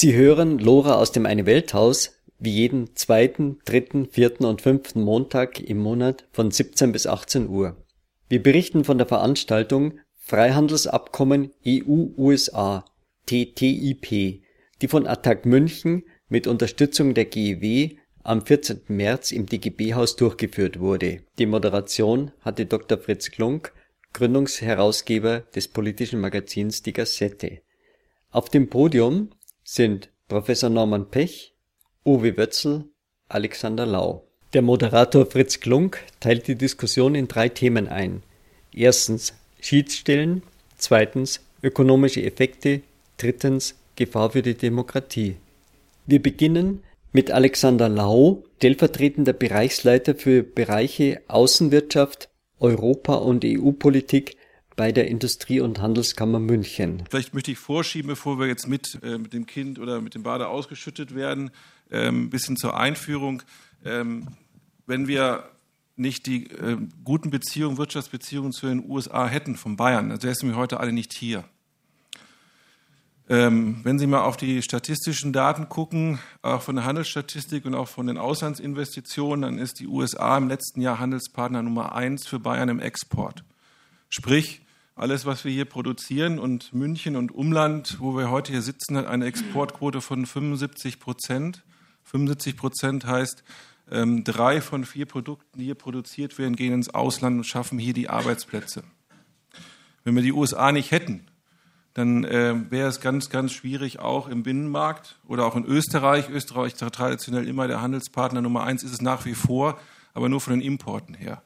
Sie hören Lora aus dem Eine Welthaus wie jeden zweiten, dritten, vierten und fünften Montag im Monat von 17 bis 18 Uhr. Wir berichten von der Veranstaltung Freihandelsabkommen EU-USA TTIP, die von Attac München mit Unterstützung der GEW am 14. März im DGB-Haus durchgeführt wurde. Die Moderation hatte Dr. Fritz Klunk, Gründungsherausgeber des politischen Magazins Die Gazette. Auf dem Podium sind Professor Norman Pech, Uwe Wötzl, Alexander Lau. Der Moderator Fritz Klunk teilt die Diskussion in drei Themen ein. Erstens Schiedsstellen, zweitens ökonomische Effekte, drittens Gefahr für die Demokratie. Wir beginnen mit Alexander Lau, stellvertretender Bereichsleiter für Bereiche Außenwirtschaft, Europa und EU-Politik bei der Industrie- und Handelskammer München. Vielleicht möchte ich vorschieben, bevor wir jetzt mit, äh, mit dem Kind oder mit dem Bade ausgeschüttet werden, ein ähm, bisschen zur Einführung. Ähm, wenn wir nicht die äh, guten Beziehungen, Wirtschaftsbeziehungen zu den USA hätten von Bayern, dann säßen wir heute alle nicht hier. Ähm, wenn Sie mal auf die statistischen Daten gucken, auch von der Handelsstatistik und auch von den Auslandsinvestitionen, dann ist die USA im letzten Jahr Handelspartner Nummer eins für Bayern im Export. Sprich, alles, was wir hier produzieren und München und Umland, wo wir heute hier sitzen, hat eine Exportquote von 75 Prozent. 75 Prozent heißt, ähm, drei von vier Produkten, die hier produziert werden, gehen ins Ausland und schaffen hier die Arbeitsplätze. Wenn wir die USA nicht hätten, dann äh, wäre es ganz, ganz schwierig, auch im Binnenmarkt oder auch in Österreich. Österreich ist traditionell immer der Handelspartner Nummer eins, ist es nach wie vor, aber nur von den Importen her.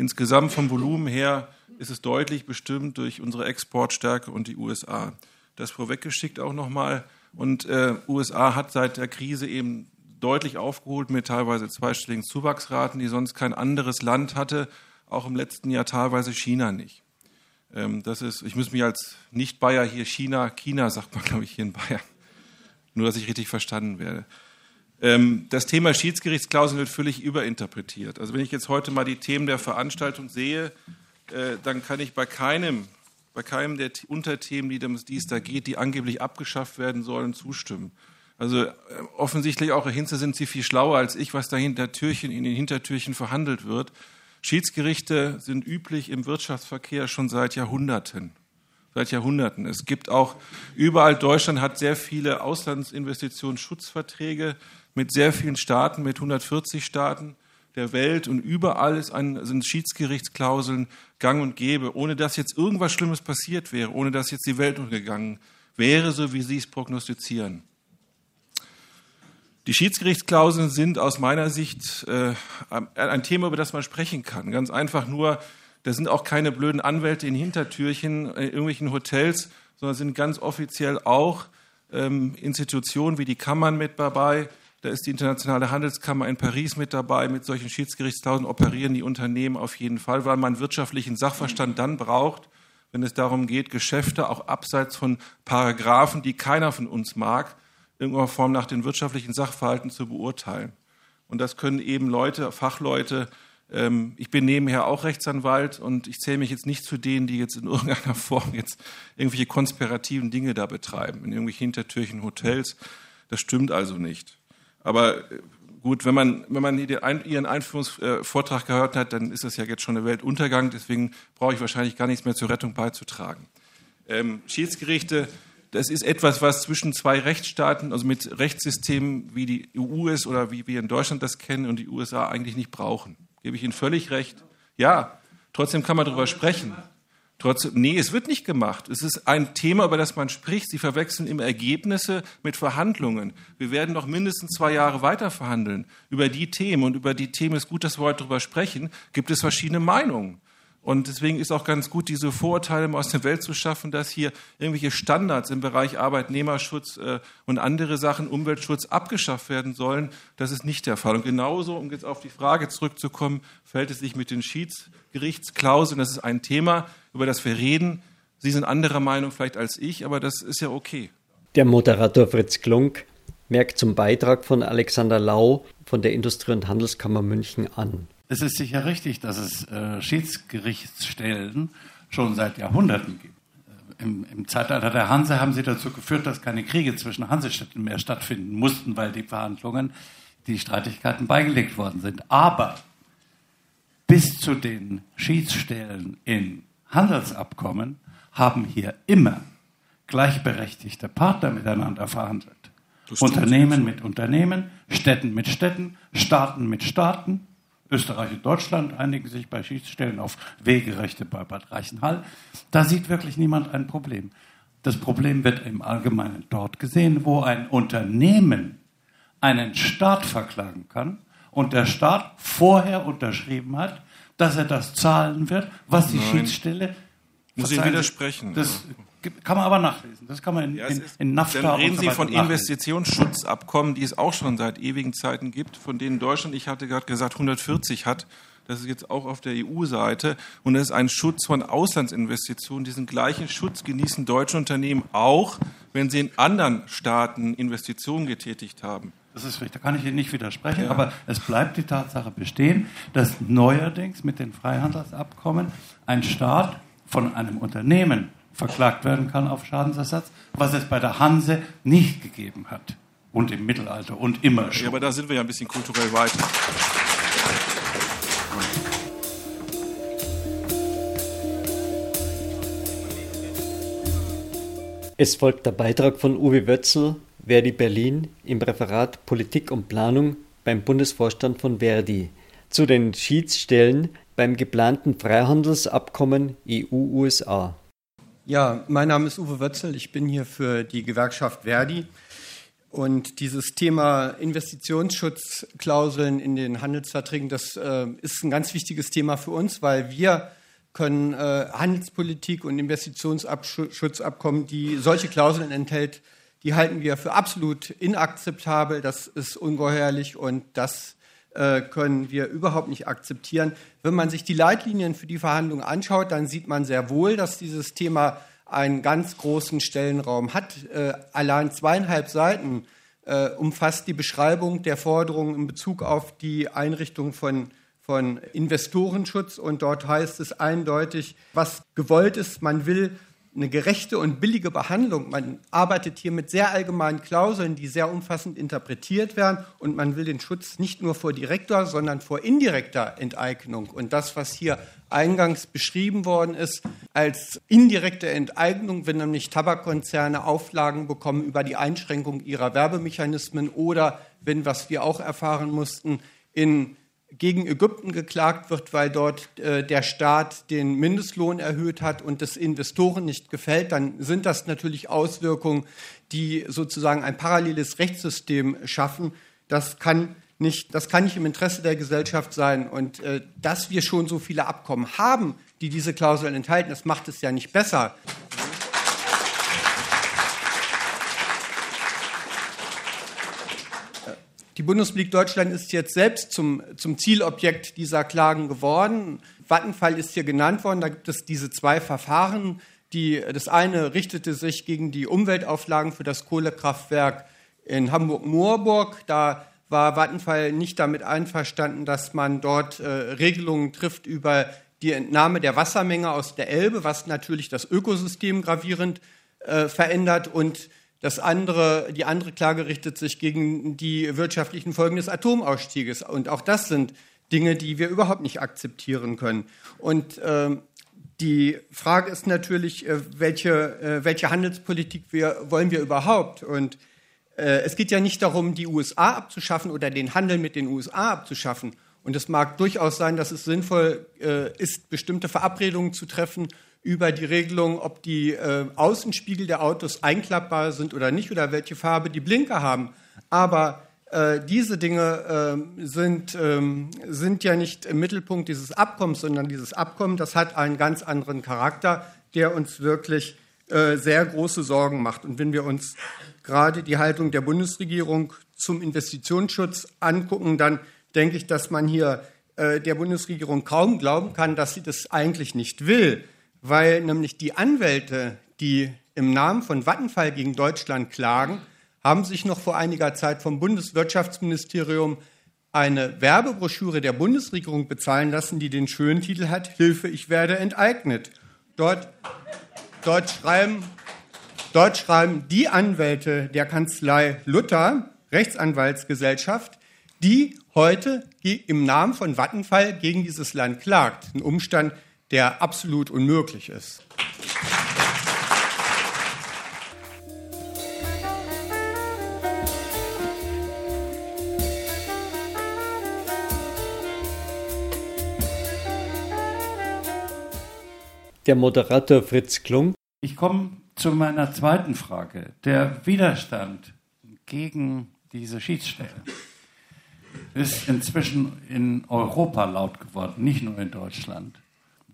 Insgesamt vom Volumen her ist es deutlich bestimmt durch unsere Exportstärke und die USA. Das vorweggeschickt auch nochmal. Und äh, USA hat seit der Krise eben deutlich aufgeholt mit teilweise zweistelligen Zuwachsraten, die sonst kein anderes Land hatte, auch im letzten Jahr teilweise China nicht. Ähm, das ist, ich muss mich als Nicht-Bayer hier China, China sagt man, glaube ich, hier in Bayern. Nur, dass ich richtig verstanden werde. Ähm, das Thema Schiedsgerichtsklauseln wird völlig überinterpretiert. Also wenn ich jetzt heute mal die Themen der Veranstaltung sehe, äh, dann kann ich bei keinem, bei keinem der Unterthemen, die es da geht, die angeblich abgeschafft werden sollen, zustimmen. Also äh, offensichtlich auch Hinze sind Sie viel schlauer als ich, was da hinter Türchen, in den Hintertürchen verhandelt wird. Schiedsgerichte sind üblich im Wirtschaftsverkehr schon seit Jahrhunderten. Seit Jahrhunderten. Es gibt auch überall, Deutschland hat sehr viele Auslandsinvestitionsschutzverträge mit sehr vielen Staaten, mit 140 Staaten der Welt und überall ein, sind Schiedsgerichtsklauseln gang und gäbe, ohne dass jetzt irgendwas Schlimmes passiert wäre, ohne dass jetzt die Welt untergegangen wäre, so wie Sie es prognostizieren. Die Schiedsgerichtsklauseln sind aus meiner Sicht äh, ein Thema, über das man sprechen kann. Ganz einfach nur, da sind auch keine blöden Anwälte in Hintertürchen in irgendwelchen Hotels, sondern sind ganz offiziell auch ähm, Institutionen wie die Kammern mit dabei. Da ist die Internationale Handelskammer in Paris mit dabei. Mit solchen Schiedsgerichtsklauseln operieren die Unternehmen auf jeden Fall, weil man wirtschaftlichen Sachverstand dann braucht, wenn es darum geht, Geschäfte auch abseits von Paragraphen, die keiner von uns mag, irgendeiner Form nach den wirtschaftlichen Sachverhalten zu beurteilen. Und das können eben Leute, Fachleute, ähm, ich bin nebenher auch Rechtsanwalt und ich zähle mich jetzt nicht zu denen, die jetzt in irgendeiner Form jetzt irgendwelche konspirativen Dinge da betreiben, in irgendwelchen Hintertürchen Hotels. Das stimmt also nicht. Aber äh, gut, wenn man, wenn man Ihren Einführungsvortrag gehört hat, dann ist das ja jetzt schon der Weltuntergang. Deswegen brauche ich wahrscheinlich gar nichts mehr zur Rettung beizutragen. Ähm, Schiedsgerichte das ist etwas, was zwischen zwei Rechtsstaaten, also mit Rechtssystemen wie die EU ist oder wie wir in Deutschland das kennen und die USA eigentlich nicht brauchen. Gebe ich Ihnen völlig recht. Ja, trotzdem kann man darüber sprechen. Trotzdem, nee, es wird nicht gemacht. Es ist ein Thema, über das man spricht. Sie verwechseln immer Ergebnisse mit Verhandlungen. Wir werden noch mindestens zwei Jahre weiter verhandeln über die Themen. Und über die Themen ist gut, dass wir heute darüber sprechen. Gibt es verschiedene Meinungen. Und deswegen ist auch ganz gut, diese Vorurteile aus der Welt zu schaffen, dass hier irgendwelche Standards im Bereich Arbeitnehmerschutz äh, und andere Sachen, Umweltschutz, abgeschafft werden sollen. Das ist nicht der Fall. Und genauso, um jetzt auf die Frage zurückzukommen, fällt es sich mit den Schiedsgerichtsklauseln. Das ist ein Thema, über das wir reden. Sie sind anderer Meinung vielleicht als ich, aber das ist ja okay. Der Moderator Fritz Klunk merkt zum Beitrag von Alexander Lau von der Industrie- und Handelskammer München an. Es ist sicher richtig, dass es äh, Schiedsgerichtsstellen schon seit Jahrhunderten gibt. im, im, Zeitalter der Hanse haben sie dazu geführt, dass keine Kriege zwischen Hansestädten mehr stattfinden mussten, weil die Verhandlungen, die Streitigkeiten beigelegt worden sind. Aber bis zu den Schiedsstellen in Handelsabkommen haben hier immer gleichberechtigte Partner miteinander verhandelt. Unternehmen mit Unternehmen, Städten mit Städten, Staaten mit Staaten. Österreich und Deutschland einigen sich bei Schiedsstellen auf Wegerechte bei Bad Reichenhall. Da sieht wirklich niemand ein Problem. Das Problem wird im Allgemeinen dort gesehen, wo ein Unternehmen einen Staat verklagen kann und der Staat vorher unterschrieben hat, dass er das zahlen wird, was die Nein. Schiedsstelle. Muss ich widersprechen. Das kann man aber nachlesen. Das kann man in, ja, in, in NAFTA Dann reden so Sie von Investitionsschutzabkommen, die es auch schon seit ewigen Zeiten gibt, von denen Deutschland, ich hatte gerade gesagt, 140 hat. Das ist jetzt auch auf der EU-Seite. Und das ist ein Schutz von Auslandsinvestitionen. Diesen gleichen Schutz genießen deutsche Unternehmen auch, wenn sie in anderen Staaten Investitionen getätigt haben. Das ist richtig, da kann ich Ihnen nicht widersprechen, ja. aber es bleibt die Tatsache bestehen, dass neuerdings mit den Freihandelsabkommen ein Staat von einem Unternehmen verklagt werden kann auf Schadensersatz, was es bei der Hanse nicht gegeben hat. Und im Mittelalter und immer schon. Ja, aber da sind wir ja ein bisschen kulturell weiter. Es folgt der Beitrag von Uwe Wötzel, Verdi Berlin, im Referat Politik und Planung beim Bundesvorstand von Verdi zu den Schiedsstellen beim geplanten Freihandelsabkommen EU-USA. Ja, mein Name ist Uwe Wötzel. Ich bin hier für die Gewerkschaft Verdi. Und dieses Thema Investitionsschutzklauseln in den Handelsverträgen, das äh, ist ein ganz wichtiges Thema für uns, weil wir können äh, Handelspolitik und Investitionsschutzabkommen, die solche Klauseln enthält, die halten wir für absolut inakzeptabel. Das ist ungeheuerlich und das können wir überhaupt nicht akzeptieren. Wenn man sich die Leitlinien für die Verhandlungen anschaut, dann sieht man sehr wohl, dass dieses Thema einen ganz großen Stellenraum hat. Äh, allein zweieinhalb Seiten äh, umfasst die Beschreibung der Forderungen in Bezug auf die Einrichtung von, von Investorenschutz. Und dort heißt es eindeutig, was gewollt ist. Man will eine gerechte und billige Behandlung. Man arbeitet hier mit sehr allgemeinen Klauseln, die sehr umfassend interpretiert werden und man will den Schutz nicht nur vor direkter, sondern vor indirekter Enteignung. Und das, was hier eingangs beschrieben worden ist, als indirekte Enteignung, wenn nämlich Tabakkonzerne Auflagen bekommen über die Einschränkung ihrer Werbemechanismen oder wenn, was wir auch erfahren mussten, in gegen Ägypten geklagt wird, weil dort äh, der Staat den Mindestlohn erhöht hat und das Investoren nicht gefällt, dann sind das natürlich Auswirkungen, die sozusagen ein paralleles Rechtssystem schaffen. Das kann nicht, das kann nicht im Interesse der Gesellschaft sein. Und äh, dass wir schon so viele Abkommen haben, die diese Klauseln enthalten, das macht es ja nicht besser. Die Bundesrepublik Deutschland ist jetzt selbst zum, zum Zielobjekt dieser Klagen geworden. Vattenfall ist hier genannt worden. Da gibt es diese zwei Verfahren. Die, das eine richtete sich gegen die Umweltauflagen für das Kohlekraftwerk in Hamburg-Moorburg. Da war Vattenfall nicht damit einverstanden, dass man dort äh, Regelungen trifft über die Entnahme der Wassermenge aus der Elbe, was natürlich das Ökosystem gravierend äh, verändert. Und das andere, die andere Klage richtet sich gegen die wirtschaftlichen Folgen des Atomausstieges. Und auch das sind Dinge, die wir überhaupt nicht akzeptieren können. Und äh, die Frage ist natürlich, äh, welche, äh, welche Handelspolitik wir, wollen wir überhaupt? Und äh, es geht ja nicht darum, die USA abzuschaffen oder den Handel mit den USA abzuschaffen. Und es mag durchaus sein, dass es sinnvoll äh, ist, bestimmte Verabredungen zu treffen über die Regelung, ob die äh, Außenspiegel der Autos einklappbar sind oder nicht oder welche Farbe die Blinker haben. Aber äh, diese Dinge äh, sind, ähm, sind ja nicht im Mittelpunkt dieses Abkommens, sondern dieses Abkommen, das hat einen ganz anderen Charakter, der uns wirklich äh, sehr große Sorgen macht. Und wenn wir uns gerade die Haltung der Bundesregierung zum Investitionsschutz angucken, dann denke ich, dass man hier äh, der Bundesregierung kaum glauben kann, dass sie das eigentlich nicht will weil nämlich die Anwälte, die im Namen von Vattenfall gegen Deutschland klagen, haben sich noch vor einiger Zeit vom Bundeswirtschaftsministerium eine Werbebroschüre der Bundesregierung bezahlen lassen, die den schönen Titel hat, Hilfe, ich werde enteignet. Dort, dort schreiben, dort schreiben die Anwälte der Kanzlei Luther, Rechtsanwaltsgesellschaft, die heute im Namen von Vattenfall gegen dieses Land klagt. Ein Umstand, der absolut unmöglich ist. Der Moderator Fritz Klung. Ich komme zu meiner zweiten Frage. Der Widerstand gegen diese Schiedsstelle ist inzwischen in Europa laut geworden, nicht nur in Deutschland.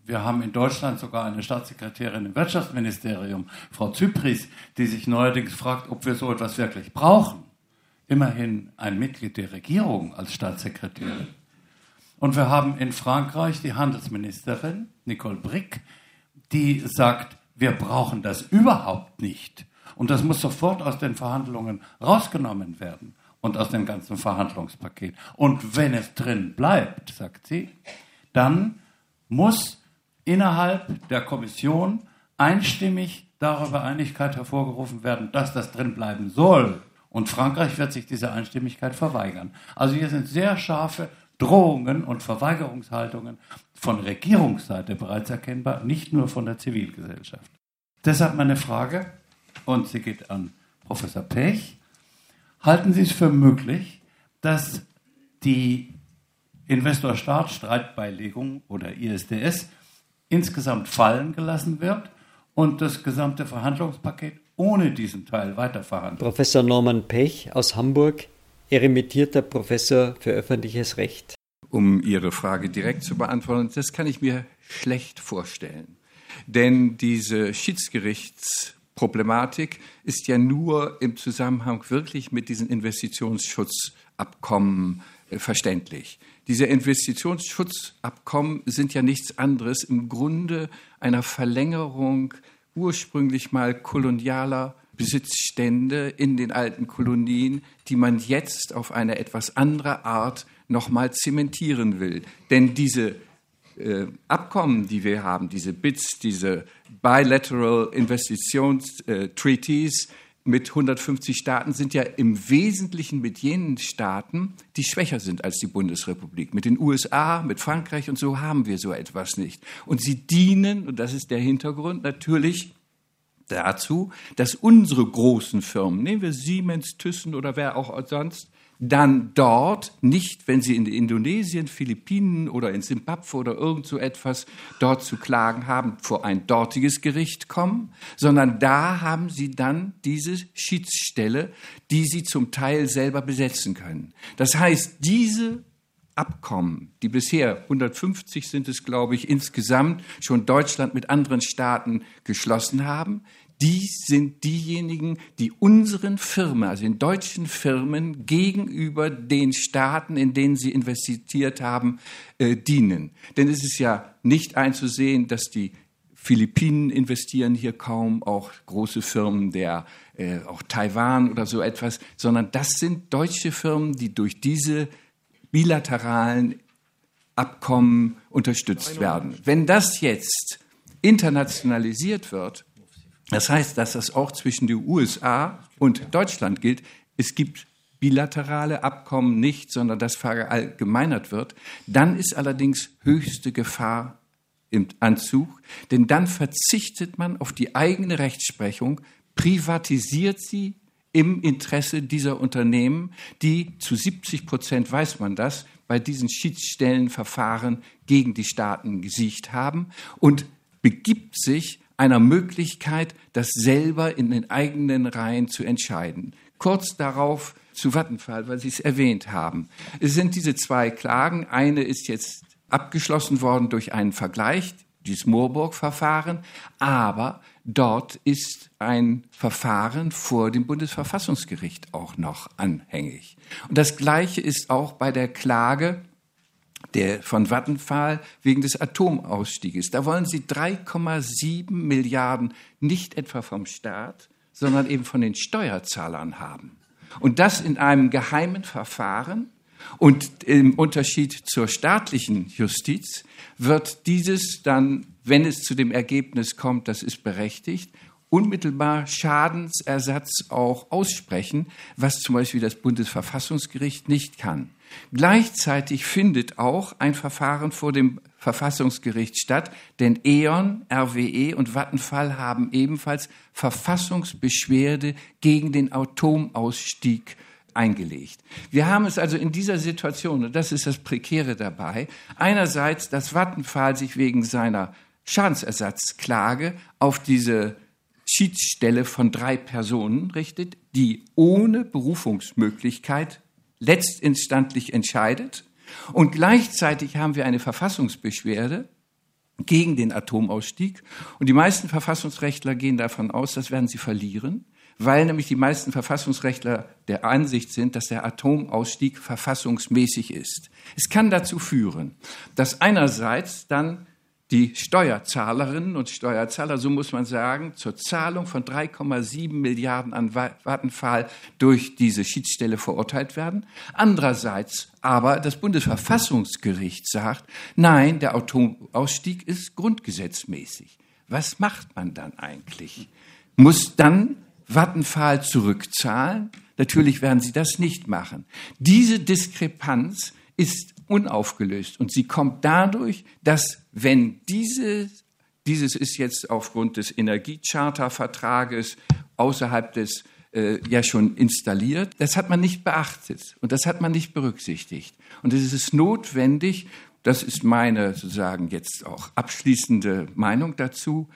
Wir haben in Deutschland sogar eine Staatssekretärin im Wirtschaftsministerium, Frau Zypris, die sich neuerdings fragt, ob wir so etwas wirklich brauchen. Immerhin ein Mitglied der Regierung als Staatssekretärin. Und wir haben in Frankreich die Handelsministerin Nicole Brick, die sagt, wir brauchen das überhaupt nicht. Und das muss sofort aus den Verhandlungen rausgenommen werden und aus dem ganzen Verhandlungspaket. Und wenn es drin bleibt, sagt sie, dann muss innerhalb der Kommission einstimmig darüber Einigkeit hervorgerufen werden, dass das drin bleiben soll. Und Frankreich wird sich dieser Einstimmigkeit verweigern. Also hier sind sehr scharfe Drohungen und Verweigerungshaltungen von Regierungsseite bereits erkennbar, nicht nur von der Zivilgesellschaft. Deshalb meine Frage, und sie geht an Professor Pech. Halten Sie es für möglich, dass die Investor-Staat-Streitbeilegung oder ISDS insgesamt fallen gelassen wird und das gesamte Verhandlungspaket ohne diesen Teil weiterverhandelt? Professor Norman Pech aus Hamburg, eremitierter Professor für öffentliches Recht. Um Ihre Frage direkt zu beantworten, das kann ich mir schlecht vorstellen. Denn diese Schiedsgerichtsproblematik ist ja nur im Zusammenhang wirklich mit diesen Investitionsschutzabkommen äh, verständlich. Diese Investitionsschutzabkommen sind ja nichts anderes im Grunde einer Verlängerung ursprünglich mal kolonialer Besitzstände in den alten Kolonien, die man jetzt auf eine etwas andere Art nochmal zementieren will. Denn diese äh, Abkommen, die wir haben, diese BITS, diese Bilateral Investitions äh, Treaties mit 150 Staaten, sind ja im Wesentlichen mit jenen Staaten, die schwächer sind als die Bundesrepublik. Mit den USA, mit Frankreich und so haben wir so etwas nicht. Und sie dienen, und das ist der Hintergrund, natürlich dazu, dass unsere großen Firmen, nehmen wir Siemens, Thyssen oder wer auch sonst, dann dort nicht, wenn sie in Indonesien, Philippinen oder in Simbabwe oder irgend so etwas dort zu klagen haben, vor ein dortiges Gericht kommen, sondern da haben sie dann diese Schiedsstelle, die sie zum Teil selber besetzen können. Das heißt, diese Abkommen, die bisher 150 sind es, glaube ich, insgesamt schon Deutschland mit anderen Staaten geschlossen haben, die sind diejenigen, die unseren Firmen, also den deutschen Firmen gegenüber den Staaten, in denen sie investiert haben, äh, dienen. Denn es ist ja nicht einzusehen, dass die Philippinen investieren hier kaum, auch große Firmen der äh, auch Taiwan oder so etwas, sondern das sind deutsche Firmen, die durch diese bilateralen Abkommen unterstützt werden. Wenn das jetzt internationalisiert wird, das heißt, dass das auch zwischen den USA und Deutschland gilt. Es gibt bilaterale Abkommen nicht, sondern das verallgemeinert wird. Dann ist allerdings höchste Gefahr im Anzug, denn dann verzichtet man auf die eigene Rechtsprechung, privatisiert sie im Interesse dieser Unternehmen, die zu 70 Prozent, weiß man das, bei diesen Schiedsstellenverfahren gegen die Staaten gesiegt haben und begibt sich einer Möglichkeit, das selber in den eigenen Reihen zu entscheiden. Kurz darauf zu Vattenfall, weil Sie es erwähnt haben. Es sind diese zwei Klagen. Eine ist jetzt abgeschlossen worden durch einen Vergleich, dieses Moorburg-Verfahren, aber dort ist ein Verfahren vor dem Bundesverfassungsgericht auch noch anhängig. Und das Gleiche ist auch bei der Klage der von Vattenfall wegen des Atomausstieges. Da wollen sie 3,7 Milliarden nicht etwa vom Staat, sondern eben von den Steuerzahlern haben. Und das in einem geheimen Verfahren, Und im Unterschied zur staatlichen Justiz wird dieses dann, wenn es zu dem Ergebnis kommt, das ist berechtigt, unmittelbar Schadensersatz auch aussprechen, was zum Beispiel das Bundesverfassungsgericht nicht kann. Gleichzeitig findet auch ein Verfahren vor dem Verfassungsgericht statt, denn E.ON, RWE und Vattenfall haben ebenfalls Verfassungsbeschwerde gegen den Atomausstieg eingelegt. Wir haben es also in dieser Situation, und das ist das Prekäre dabei, einerseits, dass Vattenfall sich wegen seiner Schadensersatzklage auf diese Schiedsstelle von drei Personen richtet, die ohne Berufungsmöglichkeit letztinstantlich entscheidet. Und gleichzeitig haben wir eine Verfassungsbeschwerde gegen den Atomausstieg. Und die meisten Verfassungsrechtler gehen davon aus, das werden sie verlieren, weil nämlich die meisten Verfassungsrechtler der Ansicht sind, dass der Atomausstieg verfassungsmäßig ist. Es kann dazu führen, dass einerseits dann die Steuerzahlerinnen und Steuerzahler, so muss man sagen, zur Zahlung von 3,7 Milliarden an Vattenfall durch diese Schiedsstelle verurteilt werden. Andererseits aber das Bundesverfassungsgericht sagt, nein, der Atomausstieg ist grundgesetzmäßig. Was macht man dann eigentlich? Muss dann Vattenfall zurückzahlen? Natürlich werden sie das nicht machen. Diese Diskrepanz ist unaufgelöst. Und sie kommt dadurch, dass wenn diese, dieses ist jetzt aufgrund des Energiechartervertrages außerhalb des äh, ja schon installiert, das hat man nicht beachtet und das hat man nicht berücksichtigt. Und es ist notwendig, das ist meine sozusagen jetzt auch abschließende Meinung dazu,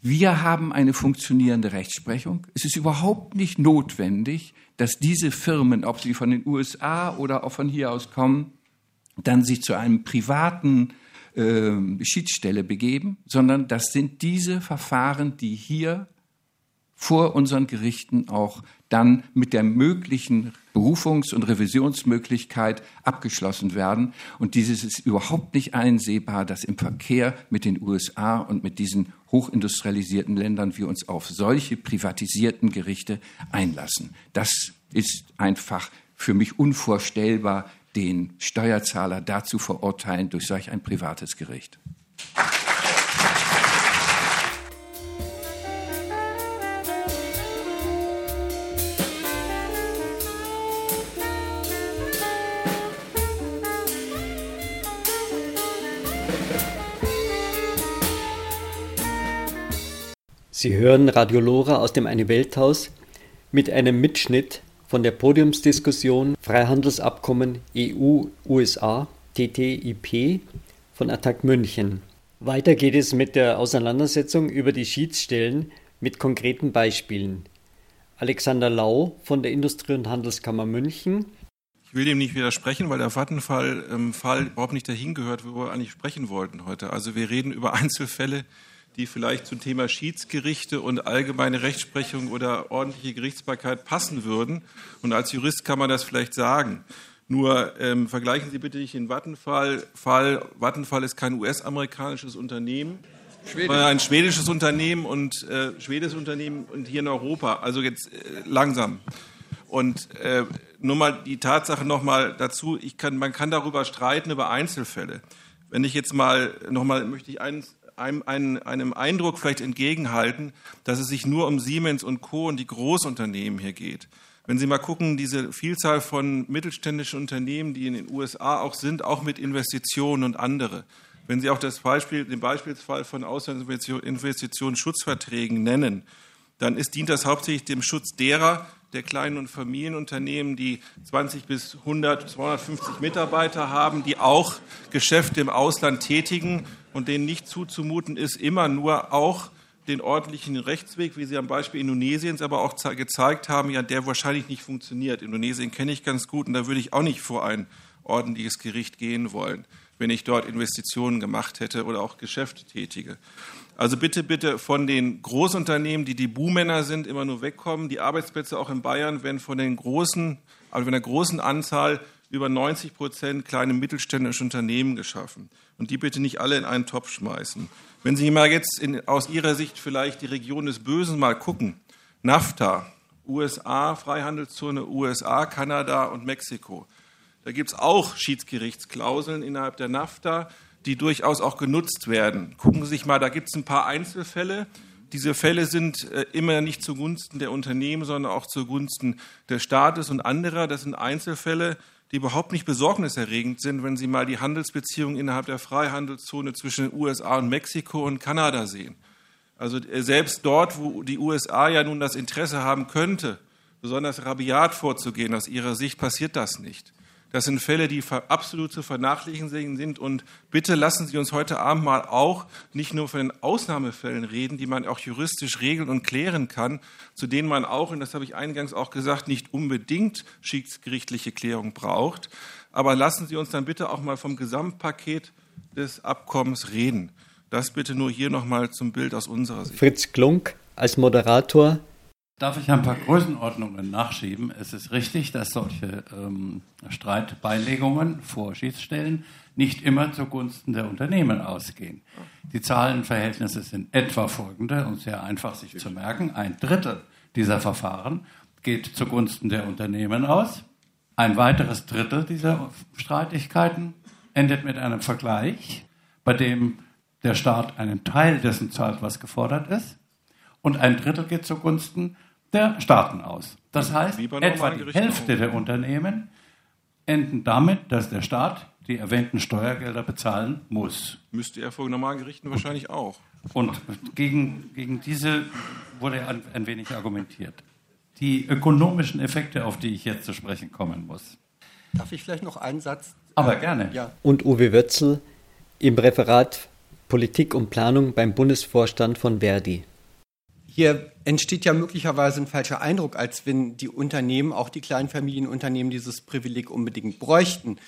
wir haben eine funktionierende Rechtsprechung. Es ist überhaupt nicht notwendig, dass diese Firmen, ob sie von den USA oder auch von hier aus kommen, dann sich zu einem privaten äh, Schiedsstelle begeben, sondern das sind diese Verfahren, die hier vor unseren Gerichten auch dann mit der möglichen Berufungs- und Revisionsmöglichkeit abgeschlossen werden. Und dieses ist überhaupt nicht einsehbar, dass im Verkehr mit den USA und mit diesen hochindustrialisierten Ländern wir uns auf solche privatisierten Gerichte einlassen. Das ist einfach für mich unvorstellbar, den Steuerzahler dazu verurteilen durch solch ein privates Gericht. Sie hören Radiolora aus dem Eine Welthaus mit einem Mitschnitt von der Podiumsdiskussion Freihandelsabkommen EU-USA TTIP von Attac München. Weiter geht es mit der Auseinandersetzung über die Schiedsstellen mit konkreten Beispielen. Alexander Lau von der Industrie- und Handelskammer München. Ich will dem nicht widersprechen, weil der Vattenfall-Fall ähm, überhaupt nicht dahin gehört, worüber wir eigentlich sprechen wollten heute. Also wir reden über Einzelfälle, die vielleicht zum Thema Schiedsgerichte und allgemeine Rechtsprechung oder ordentliche Gerichtsbarkeit passen würden. Und als Jurist kann man das vielleicht sagen. Nur ähm, vergleichen Sie bitte nicht den Vattenfall-Fall. Vattenfall ist kein US-amerikanisches Unternehmen, Schwedisch. sondern ein schwedisches Unternehmen und äh, schwedisches Unternehmen und hier in Europa. Also jetzt äh, langsam. Und äh, nur mal die Tatsache nochmal dazu, ich kann, man kann darüber streiten über Einzelfälle. Wenn ich jetzt mal nochmal möchte ich eins einem, einem, einem Eindruck vielleicht entgegenhalten, dass es sich nur um Siemens und Co. und die Großunternehmen hier geht. Wenn Sie mal gucken, diese Vielzahl von mittelständischen Unternehmen, die in den USA auch sind, auch mit Investitionen und andere. Wenn Sie auch das Beispiel, den Beispielsfall von Auslandsinvestitionsschutzverträgen nennen, dann ist, dient das hauptsächlich dem Schutz derer, der kleinen und Familienunternehmen, die 20 bis 100, 250 Mitarbeiter haben, die auch Geschäfte im Ausland tätigen und denen nicht zuzumuten ist, immer nur auch den ordentlichen Rechtsweg, wie Sie am Beispiel Indonesiens aber auch gezeigt haben, ja, der wahrscheinlich nicht funktioniert. Indonesien kenne ich ganz gut und da würde ich auch nicht vor ein ordentliches Gericht gehen wollen, wenn ich dort Investitionen gemacht hätte oder auch Geschäfte tätige. Also bitte, bitte von den Großunternehmen, die die Buhmänner sind, immer nur wegkommen. Die Arbeitsplätze auch in Bayern werden von den großen, also von der großen Anzahl über 90 Prozent kleine mittelständische Unternehmen geschaffen. Und die bitte nicht alle in einen Topf schmeißen. Wenn Sie mal jetzt in, aus Ihrer Sicht vielleicht die Region des Bösen mal gucken, NAFTA, USA, Freihandelszone USA, Kanada und Mexiko. Da gibt es auch Schiedsgerichtsklauseln innerhalb der NAFTA, die durchaus auch genutzt werden. Gucken Sie sich mal, da gibt es ein paar Einzelfälle. Diese Fälle sind äh, immer nicht zugunsten der Unternehmen, sondern auch zugunsten des Staates und anderer. Das sind Einzelfälle, die überhaupt nicht besorgniserregend sind, wenn Sie mal die Handelsbeziehungen innerhalb der Freihandelszone zwischen den USA und Mexiko und Kanada sehen. Also äh, selbst dort, wo die USA ja nun das Interesse haben könnte, besonders rabiat vorzugehen, aus ihrer Sicht passiert das nicht. Das sind Fälle, die absolut zu vernachlässigen sind. Und bitte lassen Sie uns heute Abend mal auch nicht nur von den Ausnahmefällen reden, die man auch juristisch regeln und klären kann, zu denen man auch, und das habe ich eingangs auch gesagt, nicht unbedingt schiedsgerichtliche Klärung braucht. Aber lassen Sie uns dann bitte auch mal vom Gesamtpaket des Abkommens reden. Das bitte nur hier nochmal zum Bild aus unserer Sicht. Fritz Klunk als Moderator Darf ich ein paar Größenordnungen nachschieben? Es ist richtig, dass solche ähm, Streitbeilegungen vor Schiedsstellen nicht immer zugunsten der Unternehmen ausgehen. Die Zahlenverhältnisse sind etwa folgende und sehr einfach sich zu merken. Ein Drittel dieser Verfahren geht zugunsten der Unternehmen aus. Ein weiteres Drittel dieser Streitigkeiten endet mit einem Vergleich, bei dem der Staat einen Teil dessen zahlt, was gefordert ist. Und ein Drittel geht zugunsten der Staaten aus. Das heißt, etwa die Hälfte der Unternehmen enden damit, dass der Staat die erwähnten Steuergelder bezahlen muss. Müsste er vor normalen Gerichten wahrscheinlich auch. Und gegen, gegen diese wurde ein, ein wenig argumentiert. Die ökonomischen Effekte, auf die ich jetzt zu sprechen kommen muss. Darf ich vielleicht noch einen Satz? Aber gerne. Ja. Und Uwe Wötzel im Referat Politik und Planung beim Bundesvorstand von Verdi. Hier entsteht ja möglicherweise ein falscher Eindruck, als wenn die Unternehmen, auch die kleinen Familienunternehmen, dieses Privileg unbedingt bräuchten.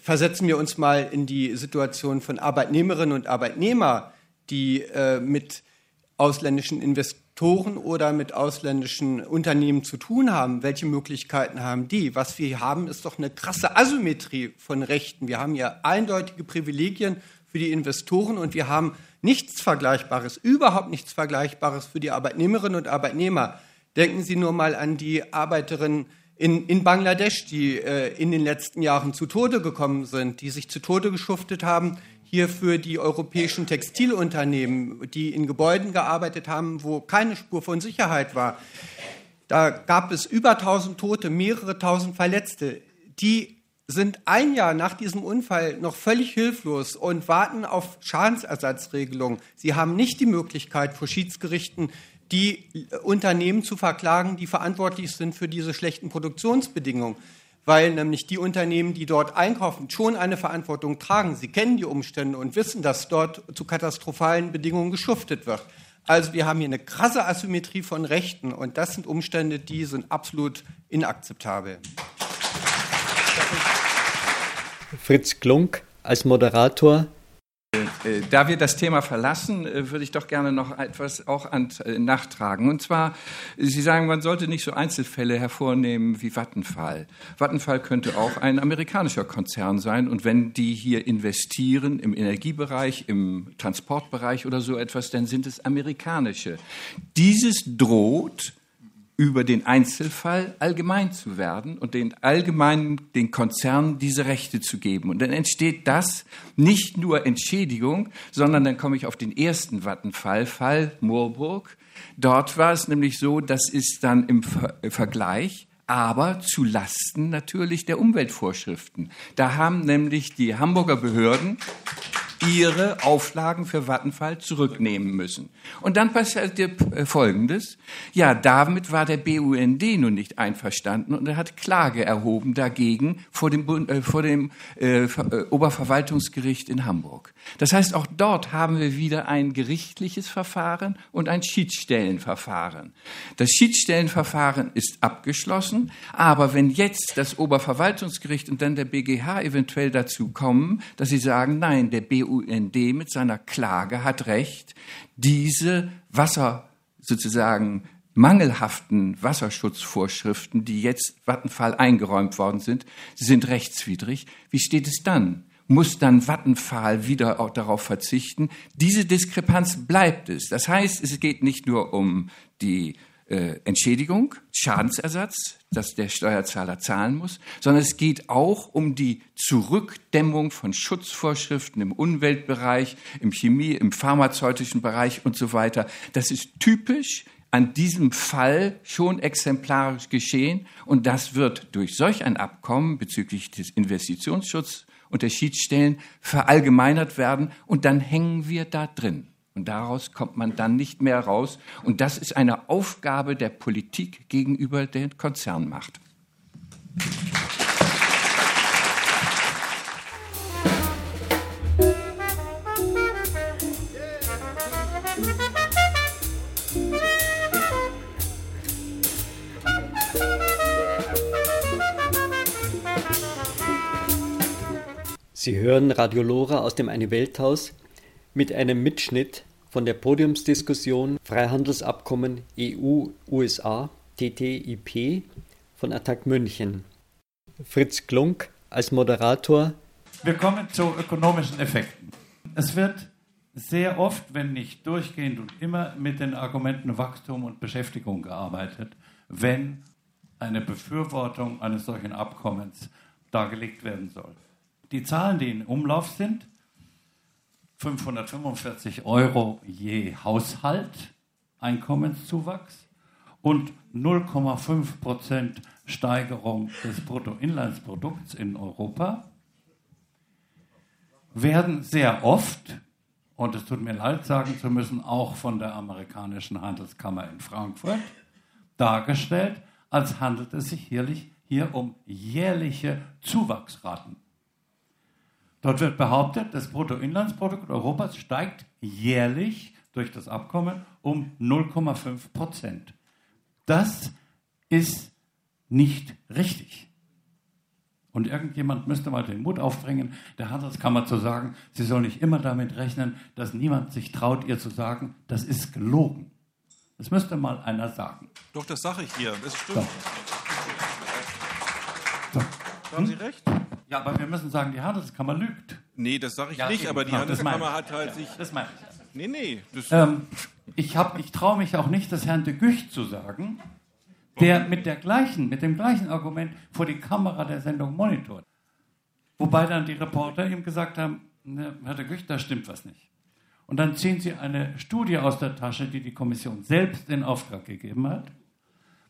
Versetzen wir uns mal in die Situation von Arbeitnehmerinnen und Arbeitnehmern, die äh, mit ausländischen Investoren oder mit ausländischen Unternehmen zu tun haben. Welche Möglichkeiten haben die? Was wir haben, ist doch eine krasse Asymmetrie von Rechten. Wir haben ja eindeutige Privilegien für die Investoren und wir haben nichts Vergleichbares, überhaupt nichts Vergleichbares für die Arbeitnehmerinnen und Arbeitnehmer. Denken Sie nur mal an die Arbeiterinnen in, in Bangladesch, die äh, in den letzten Jahren zu Tode gekommen sind, die sich zu Tode geschuftet haben, hier für die europäischen Textilunternehmen, die in Gebäuden gearbeitet haben, wo keine Spur von Sicherheit war. Da gab es über 1000 Tote, mehrere tausend Verletzte. Die sind ein Jahr nach diesem Unfall noch völlig hilflos und warten auf Schadensersatzregelungen. Sie haben nicht die Möglichkeit, vor Schiedsgerichten die Unternehmen zu verklagen, die verantwortlich sind für diese schlechten Produktionsbedingungen, weil nämlich die Unternehmen, die dort einkaufen, schon eine Verantwortung tragen. Sie kennen die Umstände und wissen, dass dort zu katastrophalen Bedingungen geschuftet wird. Also wir haben hier eine krasse Asymmetrie von Rechten und das sind Umstände, die sind absolut inakzeptabel. Fritz Klunk als Moderator. Äh, da wir das Thema verlassen, äh, würde ich doch gerne noch etwas auch an, äh, nachtragen. Und zwar, Sie sagen, man sollte nicht so Einzelfälle hervornehmen wie Vattenfall. Vattenfall könnte auch ein amerikanischer Konzern sein. Und wenn die hier investieren im Energiebereich, im Transportbereich oder so etwas, dann sind es amerikanische. Dieses droht über den Einzelfall allgemein zu werden und den allgemeinen, den Konzernen diese Rechte zu geben. Und dann entsteht das nicht nur Entschädigung, sondern dann komme ich auf den ersten Wattenfall, Fall Moorburg. Dort war es nämlich so, das ist dann im Vergleich aber zu Lasten natürlich der Umweltvorschriften. Da haben nämlich die Hamburger Behörden ihre Auflagen für Vattenfall zurücknehmen müssen. Und dann passiert äh, Folgendes. Ja, damit war der BUND nun nicht einverstanden und er hat Klage erhoben dagegen vor dem, äh, vor dem äh, äh, Oberverwaltungsgericht in Hamburg. Das heißt, auch dort haben wir wieder ein gerichtliches Verfahren und ein Schiedsstellenverfahren. Das Schiedsstellenverfahren ist abgeschlossen, aber wenn jetzt das Oberverwaltungsgericht und dann der BGH eventuell dazu kommen, dass sie sagen, nein, der BUND mit seiner Klage hat Recht, diese Wasser sozusagen mangelhaften Wasserschutzvorschriften, die jetzt Vattenfall eingeräumt worden sind, sind rechtswidrig. Wie steht es dann? muss dann Vattenfall wieder auch darauf verzichten. Diese Diskrepanz bleibt es. Das heißt, es geht nicht nur um die äh, Entschädigung, Schadensersatz, dass der Steuerzahler zahlen muss, sondern es geht auch um die Zurückdämmung von Schutzvorschriften im Umweltbereich, im Chemie, im pharmazeutischen Bereich und so weiter. Das ist typisch an diesem Fall schon exemplarisch geschehen und das wird durch solch ein Abkommen bezüglich des Investitionsschutzes und der Schiedsstellen verallgemeinert werden und dann hängen wir da drin. Und daraus kommt man dann nicht mehr raus. Und das ist eine Aufgabe der Politik gegenüber der Konzernmacht. Sie hören Radio Lora aus dem Eine Welthaus mit einem Mitschnitt von der Podiumsdiskussion Freihandelsabkommen EU-USA TTIP von Attac München. Fritz Klunk als Moderator. Wir kommen zu ökonomischen Effekten. Es wird sehr oft, wenn nicht durchgehend und immer mit den Argumenten Wachstum und Beschäftigung gearbeitet, wenn eine Befürwortung eines solchen Abkommens dargelegt werden soll. Die Zahlen, die in Umlauf sind, 545 Euro je Haushalt Einkommenszuwachs und 0,5 Prozent Steigerung des Bruttoinlandsprodukts in Europa werden sehr oft, und es tut mir leid sagen zu müssen, auch von der amerikanischen Handelskammer in Frankfurt dargestellt, als handelt es sich hier um jährliche Zuwachsraten. Dort wird behauptet, das Bruttoinlandsprodukt Europas steigt jährlich durch das Abkommen um 0,5 Prozent. Das ist nicht richtig. Und irgendjemand müsste mal den Mut aufbringen, der Handelskammer zu sagen, sie soll nicht immer damit rechnen, dass niemand sich traut, ihr zu sagen, das ist gelogen. Das müsste mal einer sagen. Doch, das sage ich hier. Das stimmt. So. So. Haben Sie recht? Ja, aber wir müssen sagen, die Handelskammer lügt. Nee, das sage ich Ja, nicht, eben, aber die Handelskammer hat halt sich. Das meine ich. Nee, nee. Ähm, ich hab, ich traue mich auch nicht, das Herrn de Gucht zu sagen, der mit, der gleichen, mit dem gleichen Argument vor die Kamera der Sendung monitort. Wobei dann die Reporter ihm gesagt haben, ne, Herr de Gucht, da stimmt was nicht. Und dann ziehen sie eine Studie aus der Tasche, die die Kommission selbst in Auftrag gegeben hat.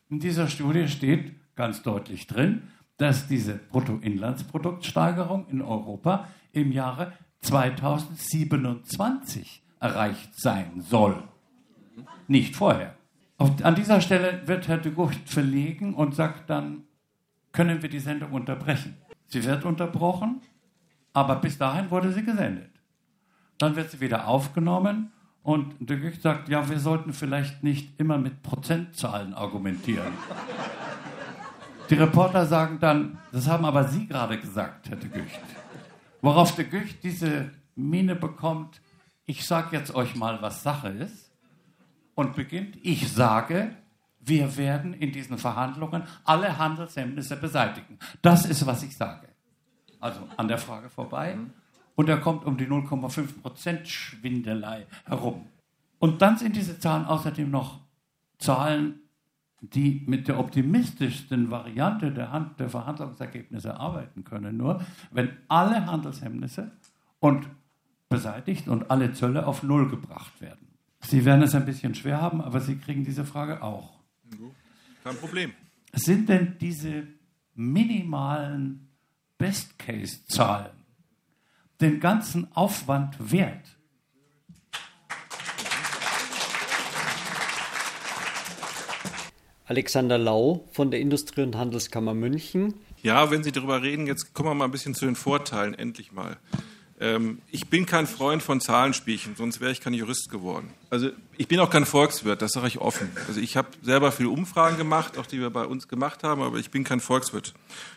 In dieser Studie steht ganz deutlich drin, dass diese Bruttoinlandsproduktsteigerung in Europa im Jahre 2027 erreicht sein soll. Nicht vorher. An dieser Stelle wird Herr de Gucht verlegen und sagt dann, können wir die Sendung unterbrechen. Sie wird unterbrochen, aber bis dahin wurde sie gesendet. Dann wird sie wieder aufgenommen und de Gucht sagt, ja, wir sollten vielleicht nicht immer mit Prozentzahlen argumentieren. Die Reporter sagen dann, das haben aber Sie gerade gesagt, Herr de Gucht. Worauf de Gucht diese Miene bekommt, ich sage jetzt euch mal, was Sache ist. Und beginnt, ich sage, wir werden in diesen Verhandlungen alle Handelshemmnisse beseitigen. Das ist, was ich sage. Also an der Frage vorbei. Und er kommt um die 0,5 Prozent Schwindelei herum. Und dann sind diese Zahlen außerdem noch Zahlen, die mit der optimistischsten Variante der, Hand, der Verhandlungsergebnisse arbeiten können, nur wenn alle Handelshemmnisse und beseitigt und alle Zölle auf Null gebracht werden. Sie werden es ein bisschen schwer haben, aber Sie kriegen diese Frage auch. kein Problem. Sind denn diese minimalen Best-Case-Zahlen den ganzen Aufwand wert? Alexander Lau von der Industrie- und Handelskammer München. Ja, wenn Sie darüber reden, jetzt kommen wir mal ein bisschen zu den Vorteilen, endlich mal. Ähm, ich bin kein Freund von Zahlenspielchen, sonst wäre ich kein Jurist geworden. Also ich bin auch kein Volkswirt, das sage ich offen. Also ich habe selber viele Umfragen gemacht, auch die wir bei uns gemacht haben, aber ich bin kein Volkswirt,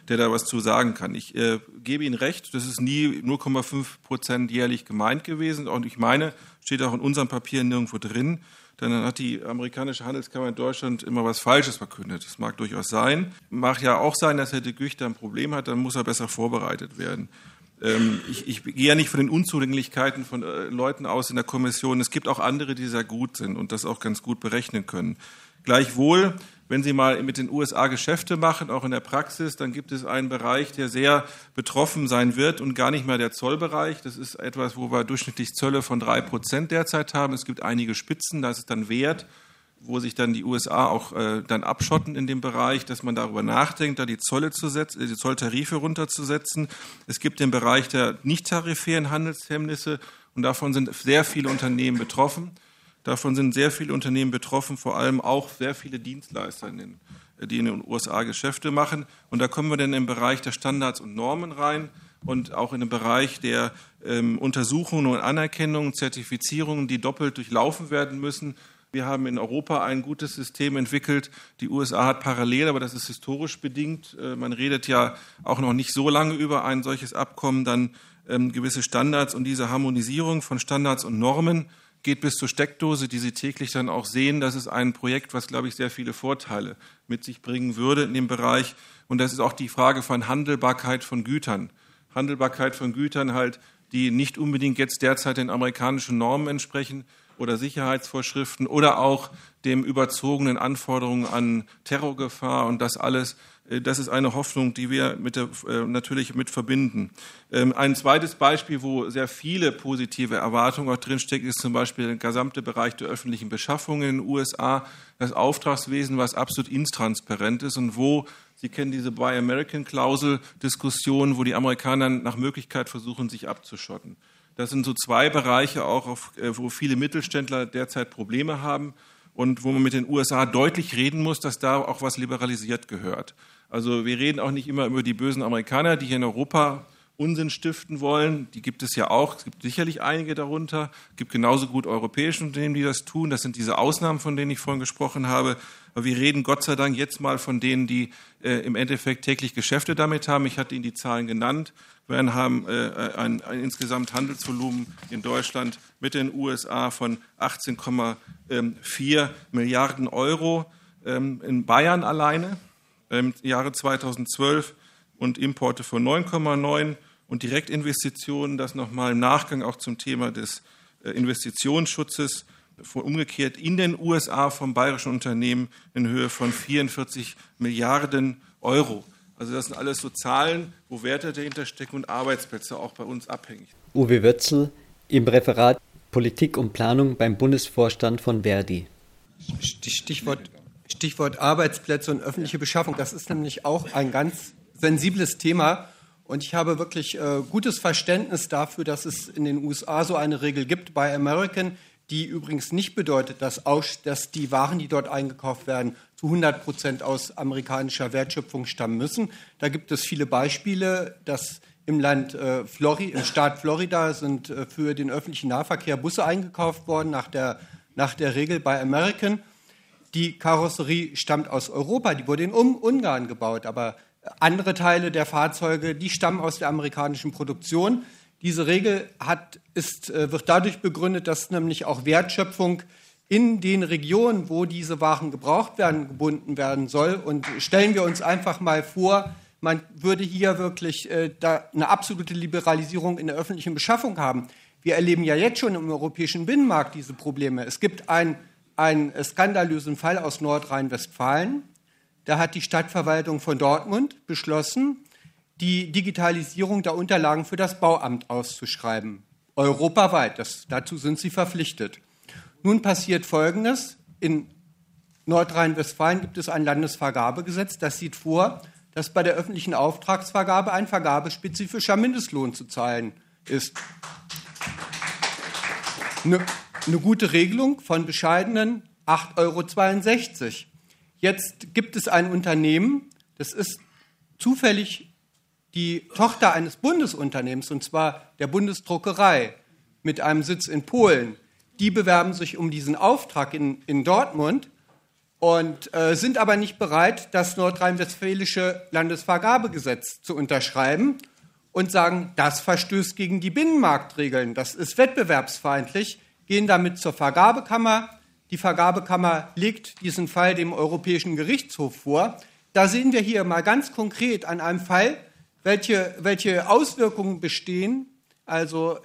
der da was zu sagen kann. Ich äh, gebe Ihnen recht, das ist nie 0,5 Prozent jährlich gemeint gewesen. Und ich meine, steht auch in unseren Papieren nirgendwo drin. Dann hat die amerikanische Handelskammer in Deutschland immer was Falsches verkündet. Das mag durchaus sein. Mag ja auch sein, dass Herr de Gucht ein Problem hat, dann muss er besser vorbereitet werden. Ähm, ich, ich, gehe ja nicht von den Unzulänglichkeiten von äh, Leuten aus in der Kommission. Es gibt auch andere, die sehr gut sind und das auch ganz gut berechnen können. Gleichwohl, wenn Sie mal mit den USA Geschäfte machen, auch in der Praxis, dann gibt es einen Bereich, der sehr betroffen sein wird und gar nicht mehr der Zollbereich. Das ist etwas, wo wir durchschnittlich Zölle von drei Prozent derzeit haben. Es gibt einige Spitzen, da ist es dann wert, wo sich dann die USA auch äh, dann abschotten in dem Bereich, dass man darüber nachdenkt, da die Zölle zu setzen, die Zolltarife runterzusetzen. Es gibt den Bereich der nicht tarifären Handelshemmnisse und davon sind sehr viele Unternehmen betroffen. Davon sind sehr viele Unternehmen betroffen, vor allem auch sehr viele Dienstleister, die in den USA Geschäfte machen. Und da kommen wir dann im Bereich der Standards und Normen rein und auch in den Bereich der ähm, Untersuchungen und Anerkennungen, Zertifizierungen, die doppelt durchlaufen werden müssen. Wir haben in Europa ein gutes System entwickelt. Die USA hat parallel, aber das ist historisch bedingt. Äh, man redet ja auch noch nicht so lange über ein solches Abkommen, dann ähm, gewisse Standards und diese Harmonisierung von Standards und Normen geht bis zur Steckdose, die Sie täglich dann auch sehen. Das ist ein Projekt, was, glaube ich, sehr viele Vorteile mit sich bringen würde in dem Bereich. Und das ist auch die Frage von Handelbarkeit von Gütern. Handelbarkeit von Gütern halt, die nicht unbedingt jetzt derzeit den amerikanischen Normen entsprechen oder Sicherheitsvorschriften oder auch dem überzogenen Anforderungen an Terrorgefahr und das alles äh, das ist eine Hoffnung, die wir mit der, äh, natürlich mit verbinden. Ähm, ein zweites Beispiel, wo sehr viele positive Erwartungen auch drinstecken, ist zum Beispiel der gesamte Bereich der öffentlichen Beschaffung in den USA, das Auftragswesen, was absolut intransparent ist und wo Sie kennen diese Buy American Klausel Diskussion, wo die Amerikaner nach Möglichkeit versuchen, sich abzuschotten. Das sind so zwei Bereiche auch, auf, äh, wo viele Mittelständler derzeit Probleme haben und wo man mit den USA deutlich reden muss, dass da auch was liberalisiert gehört. Also wir reden auch nicht immer über die bösen Amerikaner, die hier in Europa Unsinn stiften wollen. Die gibt es ja auch. Es gibt sicherlich einige darunter. Es gibt genauso gut europäische Unternehmen, die das tun. Das sind diese Ausnahmen, von denen ich vorhin gesprochen habe. Aber wir reden Gott sei Dank jetzt mal von denen, die äh, im Endeffekt täglich Geschäfte damit haben. Ich hatte Ihnen die Zahlen genannt. Wir haben äh, ein, ein insgesamt Handelsvolumen in Deutschland mit den USA von 18,4 Milliarden Euro. Ähm, in Bayern alleine im Jahre 2012 und Importe von 9,9 und Direktinvestitionen, das nochmal im Nachgang auch zum Thema des äh, Investitionsschutzes umgekehrt in den USA vom bayerischen Unternehmen in Höhe von 44 Milliarden Euro. Also das sind alles so Zahlen, wo Werte dahinter stecken und Arbeitsplätze auch bei uns abhängig. Uwe Wötzel im Referat Politik und Planung beim Bundesvorstand von Verdi. Stichwort Stichwort Arbeitsplätze und öffentliche Beschaffung. Das ist nämlich auch ein ganz sensibles Thema. Und ich habe wirklich äh, gutes Verständnis dafür, dass es in den USA so eine Regel gibt bei American, die übrigens nicht bedeutet, dass, dass die Waren, die dort eingekauft werden, zu 100 Prozent aus amerikanischer Wertschöpfung stammen müssen. Da gibt es viele Beispiele, dass im Land äh, Flori im Staat Florida sind äh, für den öffentlichen Nahverkehr Busse eingekauft worden nach der, nach der Regel bei American. Die Karosserie stammt aus Europa, die wurde in Ungarn gebaut, aber andere Teile der Fahrzeuge, die stammen aus der amerikanischen Produktion. Diese Regel hat, ist, äh, wird dadurch begründet, dass nämlich auch Wertschöpfung in den Regionen, wo diese Waren gebraucht werden, gebunden werden soll. Und stellen wir uns einfach mal vor, man würde hier wirklich äh, eine absolute Liberalisierung in der öffentlichen Beschaffung haben. Wir erleben ja jetzt schon im europäischen Binnenmarkt diese Probleme. Es gibt ein einen skandalösen Fall aus Nordrhein-Westfalen. Da hat die Stadtverwaltung von Dortmund beschlossen, die Digitalisierung der Unterlagen für das Bauamt auszuschreiben. Europaweit. Das, dazu sind sie verpflichtet. Nun passiert Folgendes. In Nordrhein-Westfalen gibt es ein Landesvergabegesetz, das sieht vor, dass bei der öffentlichen Auftragsvergabe ein vergabespezifischer Mindestlohn zu zahlen ist. Ne, eine gute Regelung von bescheidenen 8,62 Euro. Jetzt gibt es ein Unternehmen, das ist zufällig die Tochter eines Bundesunternehmens, und zwar der Bundesdruckerei mit einem Sitz in Polen. Die bewerben sich um diesen Auftrag in, in Dortmund und äh, sind aber nicht bereit, das nordrhein-westfälische Landesvergabegesetz zu unterschreiben und sagen, das verstößt gegen die Binnenmarktregeln, das ist wettbewerbsfeindlich gehen damit zur Vergabekammer. Die Vergabekammer legt diesen Fall dem Europäischen Gerichtshof vor. Da sehen wir hier mal ganz konkret an einem Fall, welche, welche Auswirkungen bestehen. Also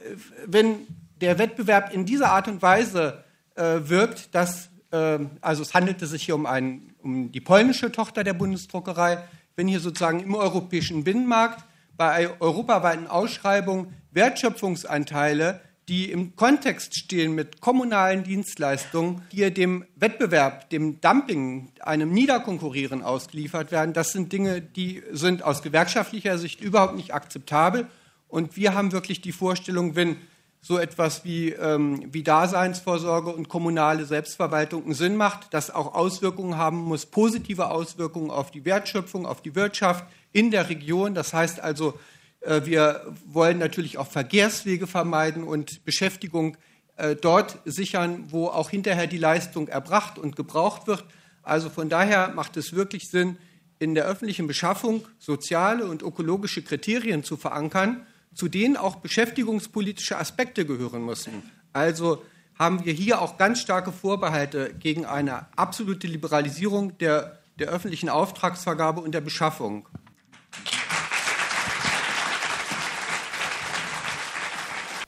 wenn der Wettbewerb in dieser Art und Weise äh, wirkt, dass ähm, also es handelte sich hier um, ein, um die polnische Tochter der Bundesdruckerei, wenn hier sozusagen im europäischen Binnenmarkt bei europaweiten Ausschreibungen Wertschöpfungsanteile, die im Kontext stehen mit kommunalen Dienstleistungen, hier dem Wettbewerb, dem Dumping, einem Niederkonkurrieren ausgeliefert werden, das sind Dinge, die sind aus gewerkschaftlicher Sicht überhaupt nicht akzeptabel. Und wir haben wirklich die Vorstellung, wenn so etwas wie, ähm, wie Daseinsvorsorge und kommunale Selbstverwaltung einen Sinn macht, das auch Auswirkungen haben muss, positive Auswirkungen auf die Wertschöpfung, auf die Wirtschaft in der Region. Das heißt also, wir wollen natürlich auch Verkehrswege vermeiden und Beschäftigung äh, dort sichern, wo auch hinterher die Leistung erbracht und gebraucht wird. Also von daher macht es wirklich Sinn, in der öffentlichen Beschaffung soziale und ökologische Kriterien zu verankern zu denen auch beschäftigungspolitische Aspekte gehören müssen. Also haben wir hier auch ganz starke Vorbehalte gegen eine absolute Liberalisierung der, der öffentlichen Auftragsvergabe und der Beschaffung.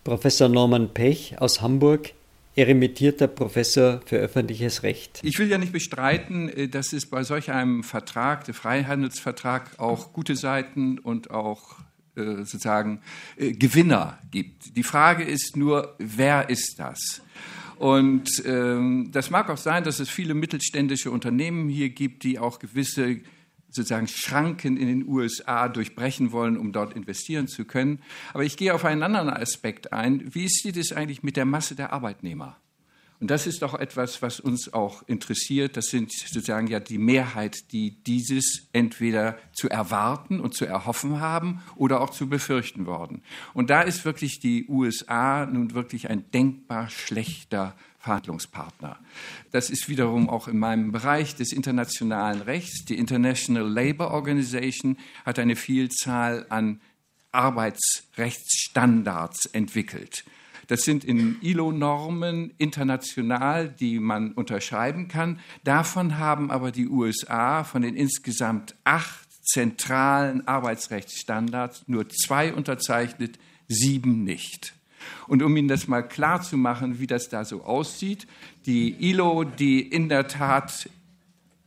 Professor Norman Pech aus Hamburg, eremitierter Professor für öffentliches Recht. Ich will ja nicht bestreiten, äh, dass es bei solch einem Vertrag, der Freihandelsvertrag, auch gute Seiten und auch äh, sozusagen äh, Gewinner gibt. Die Frage ist nur, wer ist das? Und ähm, das mag auch sein, dass es viele mittelständische Unternehmen hier gibt, die auch gewisse sozusagen Schranken in den USA durchbrechen wollen, um dort investieren zu können. Aber ich gehe auf einen anderen Aspekt ein. Wie sieht es eigentlich mit der Masse der Arbeitnehmer? Und das ist doch etwas, was uns auch interessiert. Das sind sozusagen ja die Mehrheit, die dieses entweder zu erwarten und zu erhoffen haben oder auch zu befürchten worden. Und da ist wirklich die USA nun wirklich ein denkbar schlechter Verhandlungspartner. Das ist wiederum auch in meinem Bereich des internationalen Rechts. Die International Labour Organization hat eine Vielzahl an Arbeitsrechtsstandards entwickelt. Das sind in ILO-Normen international, die man unterschreiben kann. Davon haben aber die USA von den insgesamt acht zentralen Arbeitsrechtsstandards nur zwei unterzeichnet, sieben nicht. Und um Ihnen das mal klar zu machen, wie das da so aussieht, die ILO, die in der Tat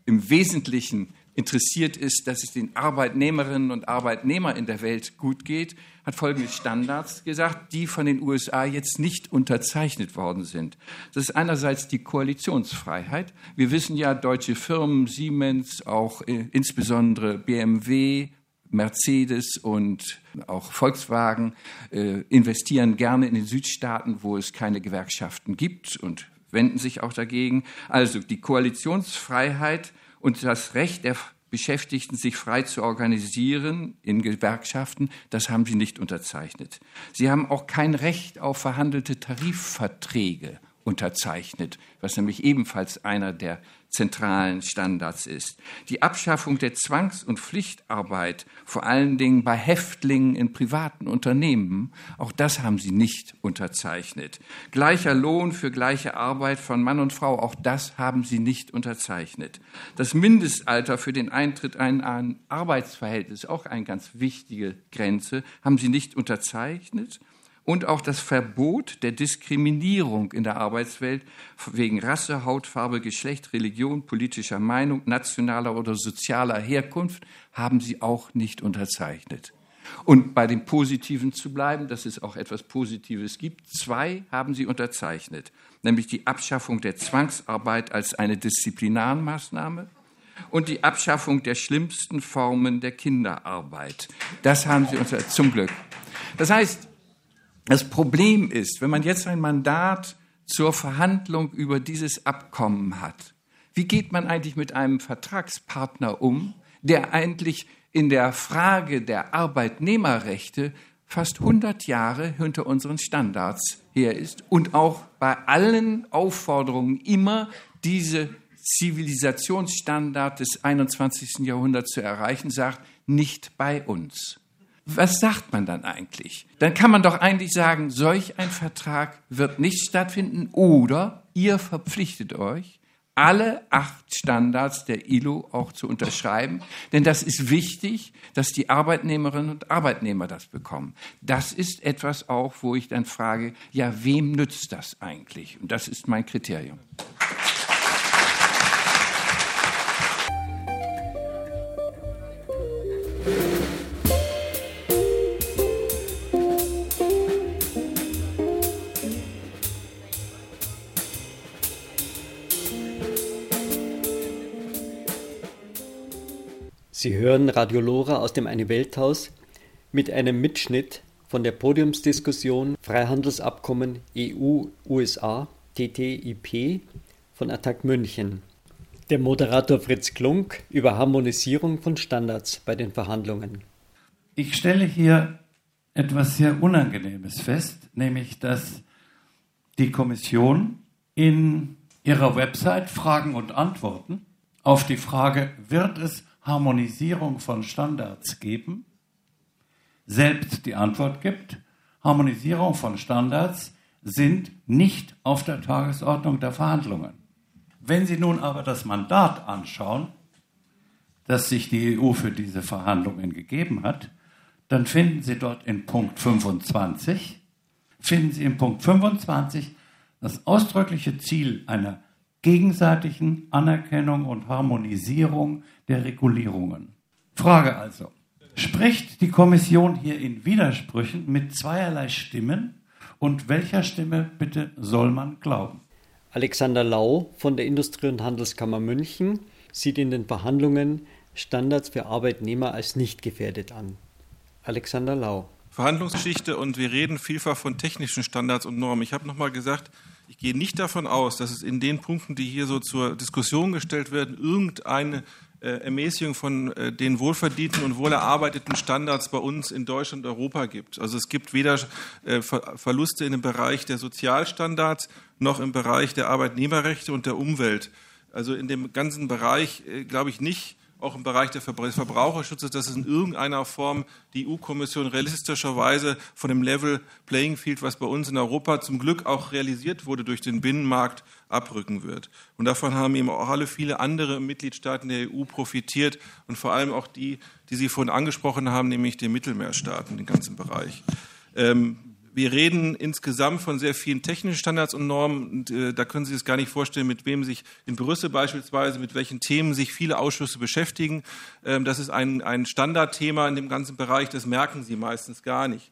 im Wesentlichen interessiert ist, dass es den Arbeitnehmerinnen und Arbeitnehmern in der Welt gut geht, hat folgende Standards gesagt, die von den USA jetzt nicht unterzeichnet worden sind. Das ist einerseits die Koalitionsfreiheit. Wir wissen ja, deutsche Firmen, Siemens, auch äh, insbesondere BMW, Mercedes und auch Volkswagen äh, investieren gerne in den Südstaaten, wo es keine Gewerkschaften gibt und wenden sich auch dagegen. Also die Koalitionsfreiheit und das Recht der Beschäftigten, sich frei zu organisieren in Gewerkschaften, das haben sie nicht unterzeichnet. Sie haben auch kein Recht auf verhandelte Tarifverträge unterzeichnet, was nämlich ebenfalls einer der zentralen Standards ist. Die Abschaffung der Zwangs- und Pflichtarbeit, vor allen Dingen bei Häftlingen in privaten Unternehmen, auch das haben sie nicht unterzeichnet. Gleicher Lohn für gleiche Arbeit von Mann und Frau, auch das haben sie nicht unterzeichnet. Das Mindestalter für den Eintritt in ein Arbeitsverhältnis, auch eine ganz wichtige Grenze, haben sie nicht unterzeichnet und auch das Verbot der Diskriminierung in der Arbeitswelt wegen Rasse, Hautfarbe, Geschlecht, Religion, politischer Meinung, nationaler oder sozialer Herkunft haben sie auch nicht unterzeichnet. Und bei dem Positiven zu bleiben, dass es auch etwas Positives gibt, zwei haben sie unterzeichnet, nämlich die Abschaffung der Zwangsarbeit als eine Disziplinarmaßnahme und die Abschaffung der schlimmsten Formen der Kinderarbeit. Das haben sie unter, zum Glück. Das heißt, das Problem ist, wenn man jetzt ein Mandat zur Verhandlung über dieses Abkommen hat, wie geht man eigentlich mit einem Vertragspartner um, der eigentlich in der Frage der Arbeitnehmerrechte fast 100 Jahre hinter unseren Standards her ist und auch bei allen Aufforderungen immer diese Zivilisationsstandard des 21. Jahrhunderts zu erreichen, sagt, nicht bei uns was sagt man dann eigentlich? Dann kann man doch eigentlich sagen, solch ein Vertrag wird nicht stattfinden oder ihr verpflichtet euch, alle acht Standards der ILO auch zu unterschreiben. Denn das ist wichtig, dass die Arbeitnehmerinnen und Arbeitnehmer das bekommen. Das ist etwas auch, wo ich dann frage, ja, wem nützt das eigentlich? Und das ist mein Kriterium. Sie hören Radio Lora aus dem Eine Welthaus mit einem Mitschnitt von der Podiumsdiskussion Freihandelsabkommen EU-USA TTIP von Attac München. Der Moderator Fritz Klunk über Harmonisierung von Standards bei den Verhandlungen. Ich stelle hier etwas sehr Unangenehmes fest, nämlich dass die Kommission in ihrer Website Fragen und Antworten auf die Frage, wird es Harmonisierung von Standards geben, selbst die Antwort gibt, Harmonisierung von Standards sind nicht auf der Tagesordnung der Verhandlungen. Wenn Sie nun aber das Mandat anschauen, das sich die EU für diese Verhandlungen gegeben hat, dann finden Sie dort in Punkt 25, finden Sie in Punkt 25 das ausdrückliche Ziel einer gegenseitigen Anerkennung und Harmonisierung der Regulierungen. Frage also, spricht die Kommission hier in Widersprüchen mit zweierlei Stimmen und welcher Stimme bitte soll man glauben? Alexander Lau von der Industrie- und Handelskammer München sieht in den Verhandlungen Standards für Arbeitnehmer als nicht gefährdet an. Alexander Lau. Verhandlungsgeschichte und wir reden vielfach von technischen Standards und Normen. Ich habe nochmal gesagt, ich gehe nicht davon aus, dass es in den Punkten, die hier so zur Diskussion gestellt werden, irgendeine äh, Ermäßigung von äh, den wohlverdienten und wohlerarbeiteten Standards bei uns in Deutschland und Europa gibt. Also es gibt weder äh, Verluste in dem Bereich der Sozialstandards noch im Bereich der Arbeitnehmerrechte und der Umwelt. Also in dem ganzen Bereich glaube ich nicht, auch im Bereich des Verbraucherschutzes, dass es in irgendeiner Form die EU-Kommission realistischerweise von dem Level Playing Field, was bei uns in Europa zum Glück auch realisiert wurde durch den Binnenmarkt, abrücken wird. Und davon haben eben auch alle viele andere Mitgliedstaaten der EU profitiert und vor allem auch die, die Sie vorhin angesprochen haben, nämlich die Mittelmeerstaaten, den ganzen Bereich. Ähm, wir reden insgesamt von sehr vielen technischen Standards und Normen. Und, äh, da können Sie sich gar nicht vorstellen, mit wem sich in Brüssel beispielsweise, mit welchen Themen sich viele Ausschüsse beschäftigen. Ähm, das ist ein, ein Standardthema in dem ganzen Bereich. Das merken Sie meistens gar nicht,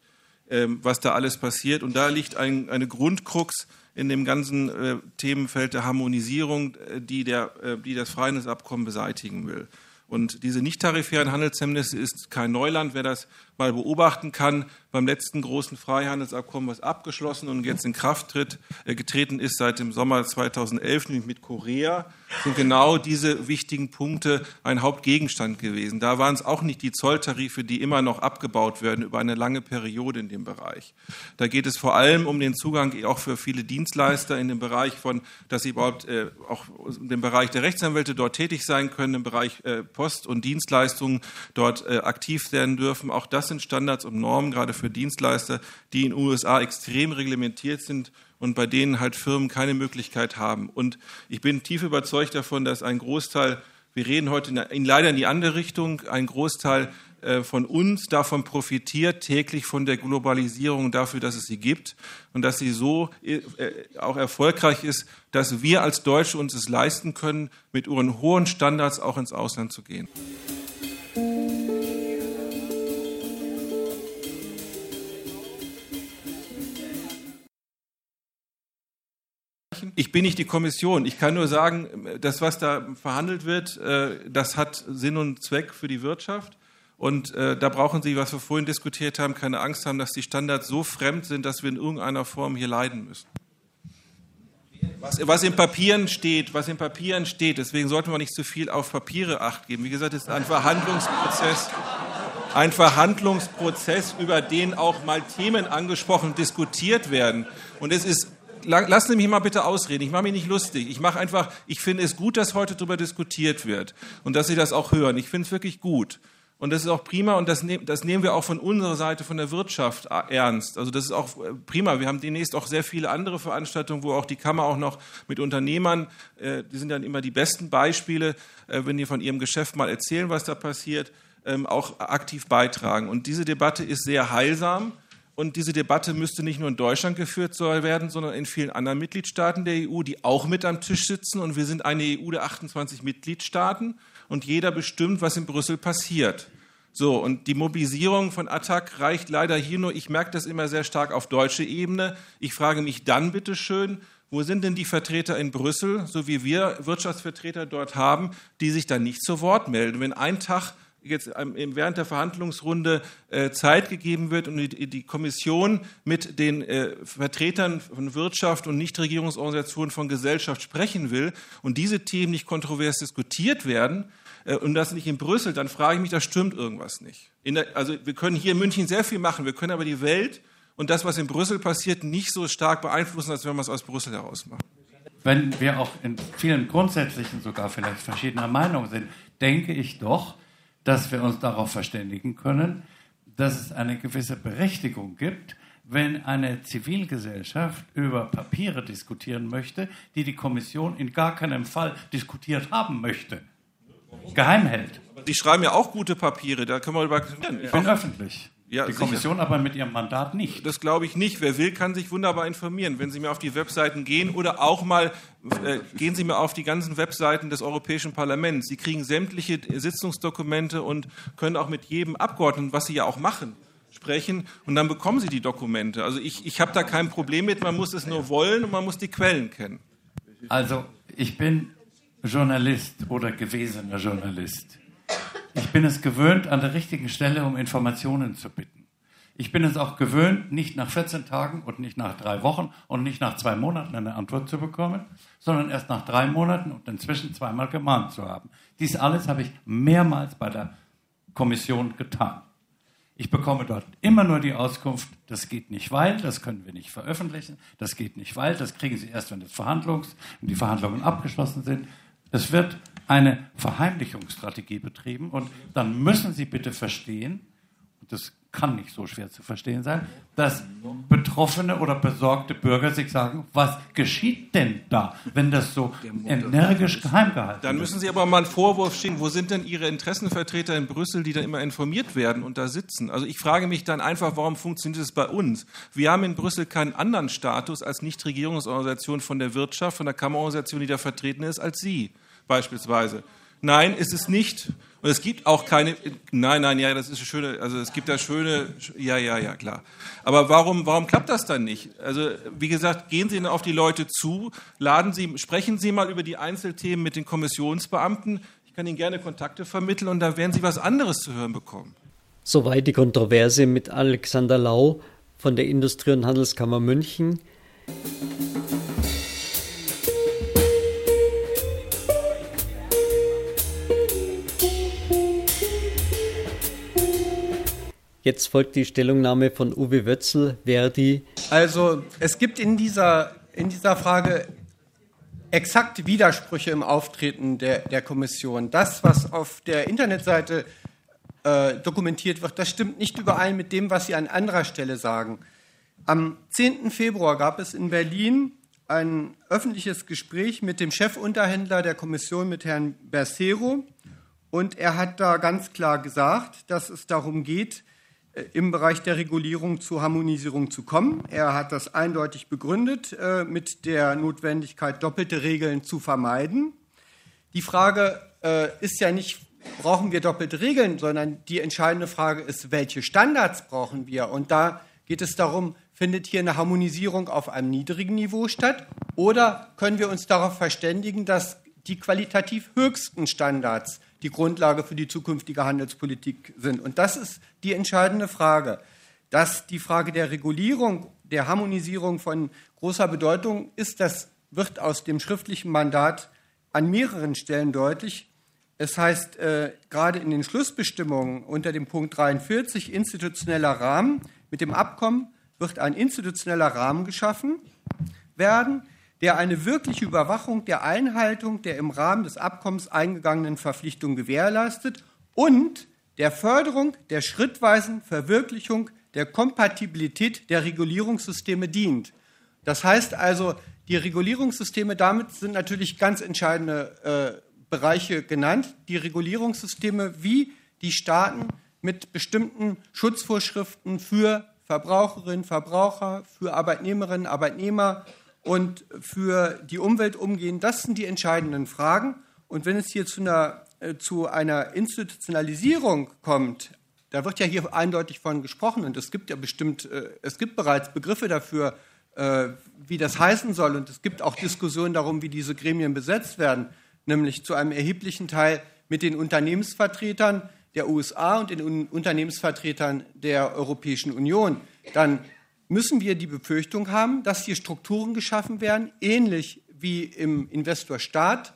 ähm, was da alles passiert. Und da liegt ein, eine Grundkrux in dem ganzen äh, Themenfeld der Harmonisierung, äh, die, der, äh, die das Freihandelsabkommen beseitigen will. Und diese nicht tarifären Handelshemmnisse ist kein Neuland. Wer das mal beobachten kann, beim letzten großen Freihandelsabkommen, was abgeschlossen und jetzt in Kraft tritt, äh, getreten ist seit dem Sommer 2011, nämlich mit Korea, sind genau diese wichtigen Punkte ein Hauptgegenstand gewesen. Da waren es auch nicht die Zolltarife, die immer noch abgebaut werden über eine lange Periode in dem Bereich. Da geht es vor allem um den Zugang auch für viele Dienstleister in dem Bereich von, dass sie überhaupt äh, auch dem Bereich der Rechtsanwälte dort tätig sein können, im Bereich äh, Post- und Dienstleistungen dort äh, aktiv werden dürfen. Auch das sind Standards und Normen, gerade für Dienstleister, die in den USA extrem reglementiert sind und bei denen halt Firmen keine Möglichkeit haben. Und ich bin tief überzeugt davon, dass ein Großteil, wir reden heute in, in leider in die andere Richtung, ein Großteil äh, von uns davon profitiert, täglich von der Globalisierung dafür, dass es sie gibt und dass sie so äh, auch erfolgreich ist, dass wir als Deutsche uns es leisten können, mit unseren hohen Standards auch ins Ausland zu gehen. Ich bin nicht die Kommission. Ich kann nur sagen, das, was da verhandelt wird, äh, das hat Sinn und Zweck für die Wirtschaft. Und äh, da brauchen Sie, was wir vorhin diskutiert haben, keine Angst haben, dass die Standards so fremd sind, dass wir in irgendeiner Form hier leiden müssen. Was, was in Papieren steht, was in Papieren steht, deswegen sollten wir nicht zu viel auf Papiere acht geben. Wie gesagt, es ist ein Verhandlungsprozess, ein Verhandlungsprozess, über den auch mal Themen angesprochen, diskutiert werden. Und es ist lassen Sie mich mal bitte ausreden. Ich mache mich nicht lustig. Ich mache einfach, ich finde es gut, dass heute darüber diskutiert wird und dass Sie das auch hören. Ich finde es wirklich gut. Und das ist auch prima und das, ne das nehmen wir auch von unserer Seite, von der Wirtschaft äh, ernst. Also das ist auch äh, prima. Wir haben demnächst auch sehr viele andere Veranstaltungen, wo auch die Kammer auch noch mit Unternehmern, äh, die sind dann immer die besten Beispiele, äh, wenn die von ihrem Geschäft mal erzählen, was da passiert, ähm, auch aktiv beitragen. Und diese Debatte ist sehr heilsam. Und diese Debatte müsste nicht nur in Deutschland geführt werden, sondern in vielen anderen Mitgliedstaaten der EU, die auch mit am Tisch sitzen. Und wir sind eine EU der 28 Mitgliedstaaten und jeder bestimmt, was in Brüssel passiert. So, und die Mobilisierung von Attac reicht leider hier nur, ich merke das immer sehr stark auf deutsche Ebene. Ich frage mich dann bitte schön, wo sind denn die Vertreter in Brüssel, so wie wir Wirtschaftsvertreter dort haben, die sich dann nicht zu Wort melden? Wenn ein Tag jetzt während der Verhandlungsrunde äh, Zeit gegeben wird und die Kommission mit den äh, Vertretern von Wirtschaft und Nichtregierungsorganisationen von Gesellschaft sprechen will und diese Themen nicht kontrovers diskutiert werden äh, und das nicht in Brüssel, dann frage ich mich, da stimmt irgendwas nicht. Der, also wir können hier in München sehr viel machen, wir können aber die Welt und das, was in Brüssel passiert, nicht so stark beeinflussen, als wenn wir es aus Brüssel heraus machen. Wenn wir auch in vielen grundsätzlichen sogar vielleicht verschiedener Meinung sind, denke ich doch, dass wir uns darauf verständigen können, dass es eine gewisse Berechtigung gibt, wenn eine Zivilgesellschaft über Papiere diskutieren möchte, die die Kommission in gar keinem Fall diskutiert haben möchte. Geheim hält. Sie schreiben ja auch gute Papiere, da können wir über. Ich bin öffentlich. Ja, die Kommission sicher. aber mit ihrem Mandat nicht. Das glaube ich nicht. Wer will, kann sich wunderbar informieren. Wenn Sie mir auf die Webseiten gehen oder auch mal äh, gehen Sie mir auf die ganzen Webseiten des Europäischen Parlaments. Sie kriegen sämtliche Sitzungsdokumente und können auch mit jedem Abgeordneten, was Sie ja auch machen, sprechen und dann bekommen Sie die Dokumente. Also ich, ich habe da kein Problem mit. Man muss es nur wollen und man muss die Quellen kennen. Also ich bin Journalist oder gewesener Journalist. Ich bin es gewöhnt, an der richtigen Stelle um Informationen zu bitten. Ich bin es auch gewöhnt, nicht nach 14 Tagen und nicht nach drei Wochen und nicht nach zwei Monaten eine Antwort zu bekommen, sondern erst nach drei Monaten und inzwischen zweimal gemahnt zu haben. Dies alles habe ich mehrmals bei der Kommission getan. Ich bekomme dort immer nur die Auskunft, das geht nicht, weil, das können wir nicht veröffentlichen, das geht nicht, weil, das kriegen Sie erst, wenn, Verhandlungs, wenn die Verhandlungen abgeschlossen sind. Es wird eine Verheimlichungsstrategie betrieben. Und dann müssen Sie bitte verstehen, und das kann nicht so schwer zu verstehen sein, dass betroffene oder besorgte Bürger sich sagen, was geschieht denn da, wenn das so energisch geheim gehalten wird? Dann müssen Sie aber mal einen Vorwurf stehen, wo sind denn Ihre Interessenvertreter in Brüssel, die da immer informiert werden und da sitzen? Also ich frage mich dann einfach, warum funktioniert es bei uns? Wir haben in Brüssel keinen anderen Status als Nichtregierungsorganisation von der Wirtschaft, von der Kammerorganisation, die da vertreten ist, als Sie beispielsweise. Nein, ist es nicht. Und es gibt auch keine, nein, nein, ja, das ist eine schöne, also es gibt da schöne, ja, ja, ja, klar. Aber warum, warum klappt das dann nicht? Also, wie gesagt, gehen Sie auf die Leute zu, laden Sie, sprechen Sie mal über die Einzelthemen mit den Kommissionsbeamten. Ich kann Ihnen gerne Kontakte vermitteln und da werden Sie was anderes zu hören bekommen. Soweit die Kontroverse mit Alexander Lau von der Industrie- und Handelskammer München. Jetzt folgt die Stellungnahme von Uwe Wötzel, Verdi. Also es gibt in dieser, in dieser Frage exakte Widersprüche im Auftreten der, der Kommission. Das, was auf der Internetseite äh, dokumentiert wird, das stimmt nicht überein mit dem, was Sie an anderer Stelle sagen. Am 10. Februar gab es in Berlin ein öffentliches Gespräch mit dem Chefunterhändler der Kommission, mit Herrn Bersero. Und er hat da ganz klar gesagt, dass es darum geht, im Bereich der Regulierung zur Harmonisierung zu kommen. Er hat das eindeutig begründet äh, mit der Notwendigkeit, doppelte Regeln zu vermeiden. Die Frage äh, ist ja nicht, brauchen wir doppelte Regeln, sondern die entscheidende Frage ist, welche Standards brauchen wir? Und da geht es darum, findet hier eine Harmonisierung auf einem niedrigen Niveau statt? Oder können wir uns darauf verständigen, dass die qualitativ höchsten Standards die Grundlage für die zukünftige Handelspolitik sind. Und das ist die entscheidende Frage. Dass die Frage der Regulierung, der Harmonisierung von großer Bedeutung ist, das wird aus dem schriftlichen Mandat an mehreren Stellen deutlich. Es heißt äh, gerade in den Schlussbestimmungen unter dem Punkt 43 institutioneller Rahmen. Mit dem Abkommen wird ein institutioneller Rahmen geschaffen werden, der eine wirkliche Überwachung der Einhaltung der im Rahmen des Abkommens eingegangenen Verpflichtungen gewährleistet und der Förderung der schrittweisen Verwirklichung der Kompatibilität der Regulierungssysteme dient. Das heißt also, die Regulierungssysteme, damit sind natürlich ganz entscheidende äh, Bereiche genannt. Die Regulierungssysteme, wie die Staaten mit bestimmten Schutzvorschriften für Verbraucherinnen, Verbraucher, für Arbeitnehmerinnen, Arbeitnehmer und für die Umwelt umgehen, das sind die entscheidenden Fragen. Und wenn es hier zu einer, äh, zu einer Institutionalisierung kommt, da wird ja hier eindeutig von gesprochen und es gibt ja bestimmt, äh, es gibt bereits Begriffe dafür, äh, wie das heißen soll und es gibt auch Diskussionen darum, wie diese Gremien besetzt werden, nämlich zu einem erheblichen Teil mit den Unternehmensvertretern. der USA und den Unternehmensvertretern der Europäischen Union, dann müssen wir die Befürchtung haben, dass hier Strukturen geschaffen werden, ähnlich wie im Investor-Staat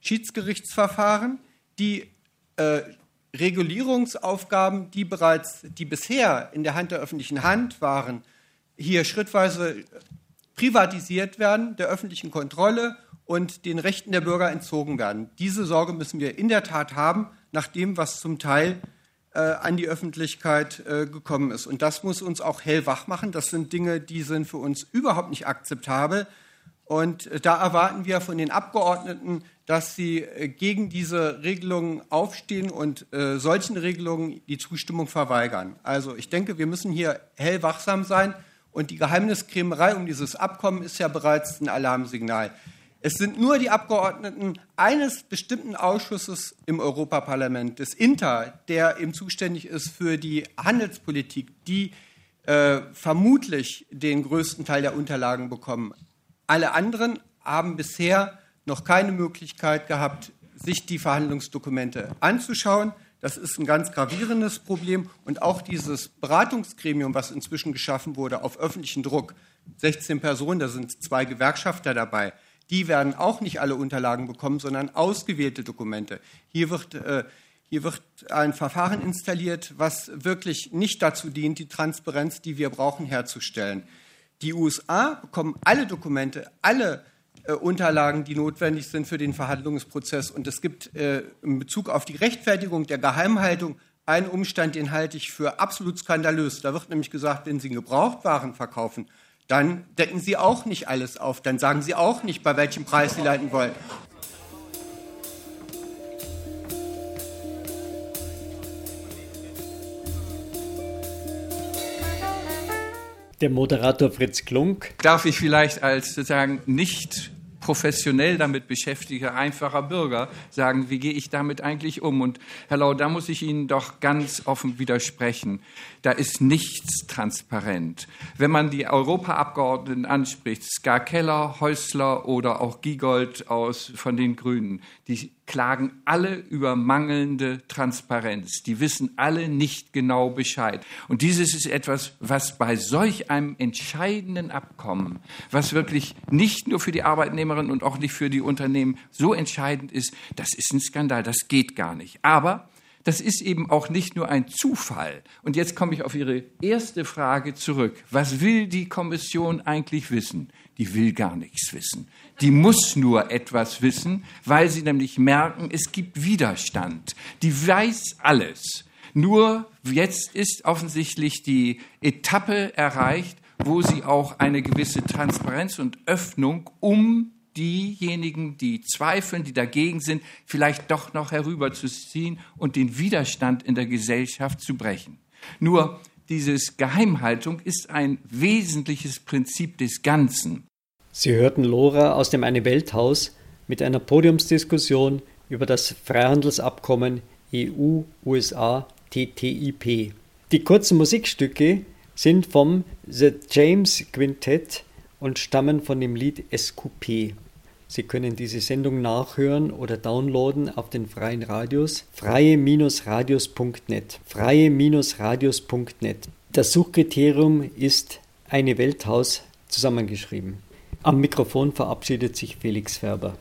Schiedsgerichtsverfahren, die äh, Regulierungsaufgaben, die bereits, die bisher in der Hand der öffentlichen Hand waren, hier schrittweise privatisiert werden, der öffentlichen Kontrolle und den Rechten der Bürger entzogen werden. Diese Sorge müssen wir in der Tat haben, nach dem, was zum Teil äh, an die Öffentlichkeit äh, gekommen ist. Und das muss uns auch hellwach machen. Das sind Dinge, die sind für uns überhaupt nicht akzeptabel. Und äh, da erwarten wir von den Abgeordneten, dass sie äh, gegen diese Regelungen aufstehen und äh, solchen Regelungen die Zustimmung verweigern. Also ich denke, wir müssen hier hellwachsam sein. Und die Geheimniskrämerei um dieses Abkommen ist ja bereits ein Alarmsignal. Es sind nur die Abgeordneten eines bestimmten Ausschusses im Europaparlament, des INTA, der eben zuständig ist für die Handelspolitik, die äh, vermutlich den größten Teil der Unterlagen bekommen. Alle anderen haben bisher noch keine Möglichkeit gehabt, sich die Verhandlungsdokumente anzuschauen. Das ist ein ganz gravierendes Problem. Und auch dieses Beratungsgremium, was inzwischen geschaffen wurde, auf öffentlichen Druck, 16 Personen, da sind zwei Gewerkschafter dabei, die werden auch nicht alle Unterlagen bekommen, sondern ausgewählte Dokumente. Hier wird, äh, hier wird ein Verfahren installiert, was wirklich nicht dazu dient, die Transparenz, die wir brauchen, herzustellen. Die USA bekommen alle Dokumente, alle äh, Unterlagen, die notwendig sind für den Verhandlungsprozess. Und es gibt äh, in Bezug auf die Rechtfertigung der Geheimhaltung einen Umstand, den halte ich für absolut skandalös. Da wird nämlich gesagt, wenn Sie Gebrauchtwaren verkaufen, dann decken Sie auch nicht alles auf. Dann sagen Sie auch nicht, bei welchem Preis Sie leiten wollen. Der Moderator Fritz Klunk. Darf ich vielleicht als sozusagen nicht professionell damit beschäftigter, einfacher Bürger sagen, wie gehe ich damit eigentlich um? Und Herr Lau, da muss ich Ihnen doch ganz offen widersprechen. Da ist nichts transparent. Wenn man die Europaabgeordneten anspricht, Ska Keller, Häusler oder auch Giegold aus, von den Grünen, die klagen alle über mangelnde Transparenz. Die wissen alle nicht genau Bescheid. Und dieses ist etwas, was bei solch einem entscheidenden Abkommen, was wirklich nicht nur für die Arbeitnehmerinnen und auch nicht für die Unternehmen so entscheidend ist, das ist ein Skandal, das geht gar nicht. Aber das ist eben auch nicht nur ein Zufall. Und jetzt komme ich auf Ihre erste Frage zurück. Was will die Kommission eigentlich wissen? Die will gar nichts wissen. Die muss nur etwas wissen, weil sie nämlich merken, es gibt Widerstand. Die weiß alles. Nur jetzt ist offensichtlich die Etappe erreicht, wo sie auch eine gewisse Transparenz und Öffnung um diejenigen, die zweifeln, die dagegen sind, vielleicht doch noch herüberzuziehen und den Widerstand in der Gesellschaft zu brechen. Nur dieses Geheimhaltung ist ein wesentliches Prinzip des Ganzen. Sie hörten Lora aus dem Eine Welthaus mit einer Podiumsdiskussion über das Freihandelsabkommen EU-USA TTIP. Die kurzen Musikstücke sind vom The James Quintet und stammen von dem Lied SQP. Sie können diese Sendung nachhören oder downloaden auf den freien Radios freie-radios.net. freie-radios.net. Das Suchkriterium ist eine Welthaus zusammengeschrieben. Am Mikrofon verabschiedet sich Felix Färber.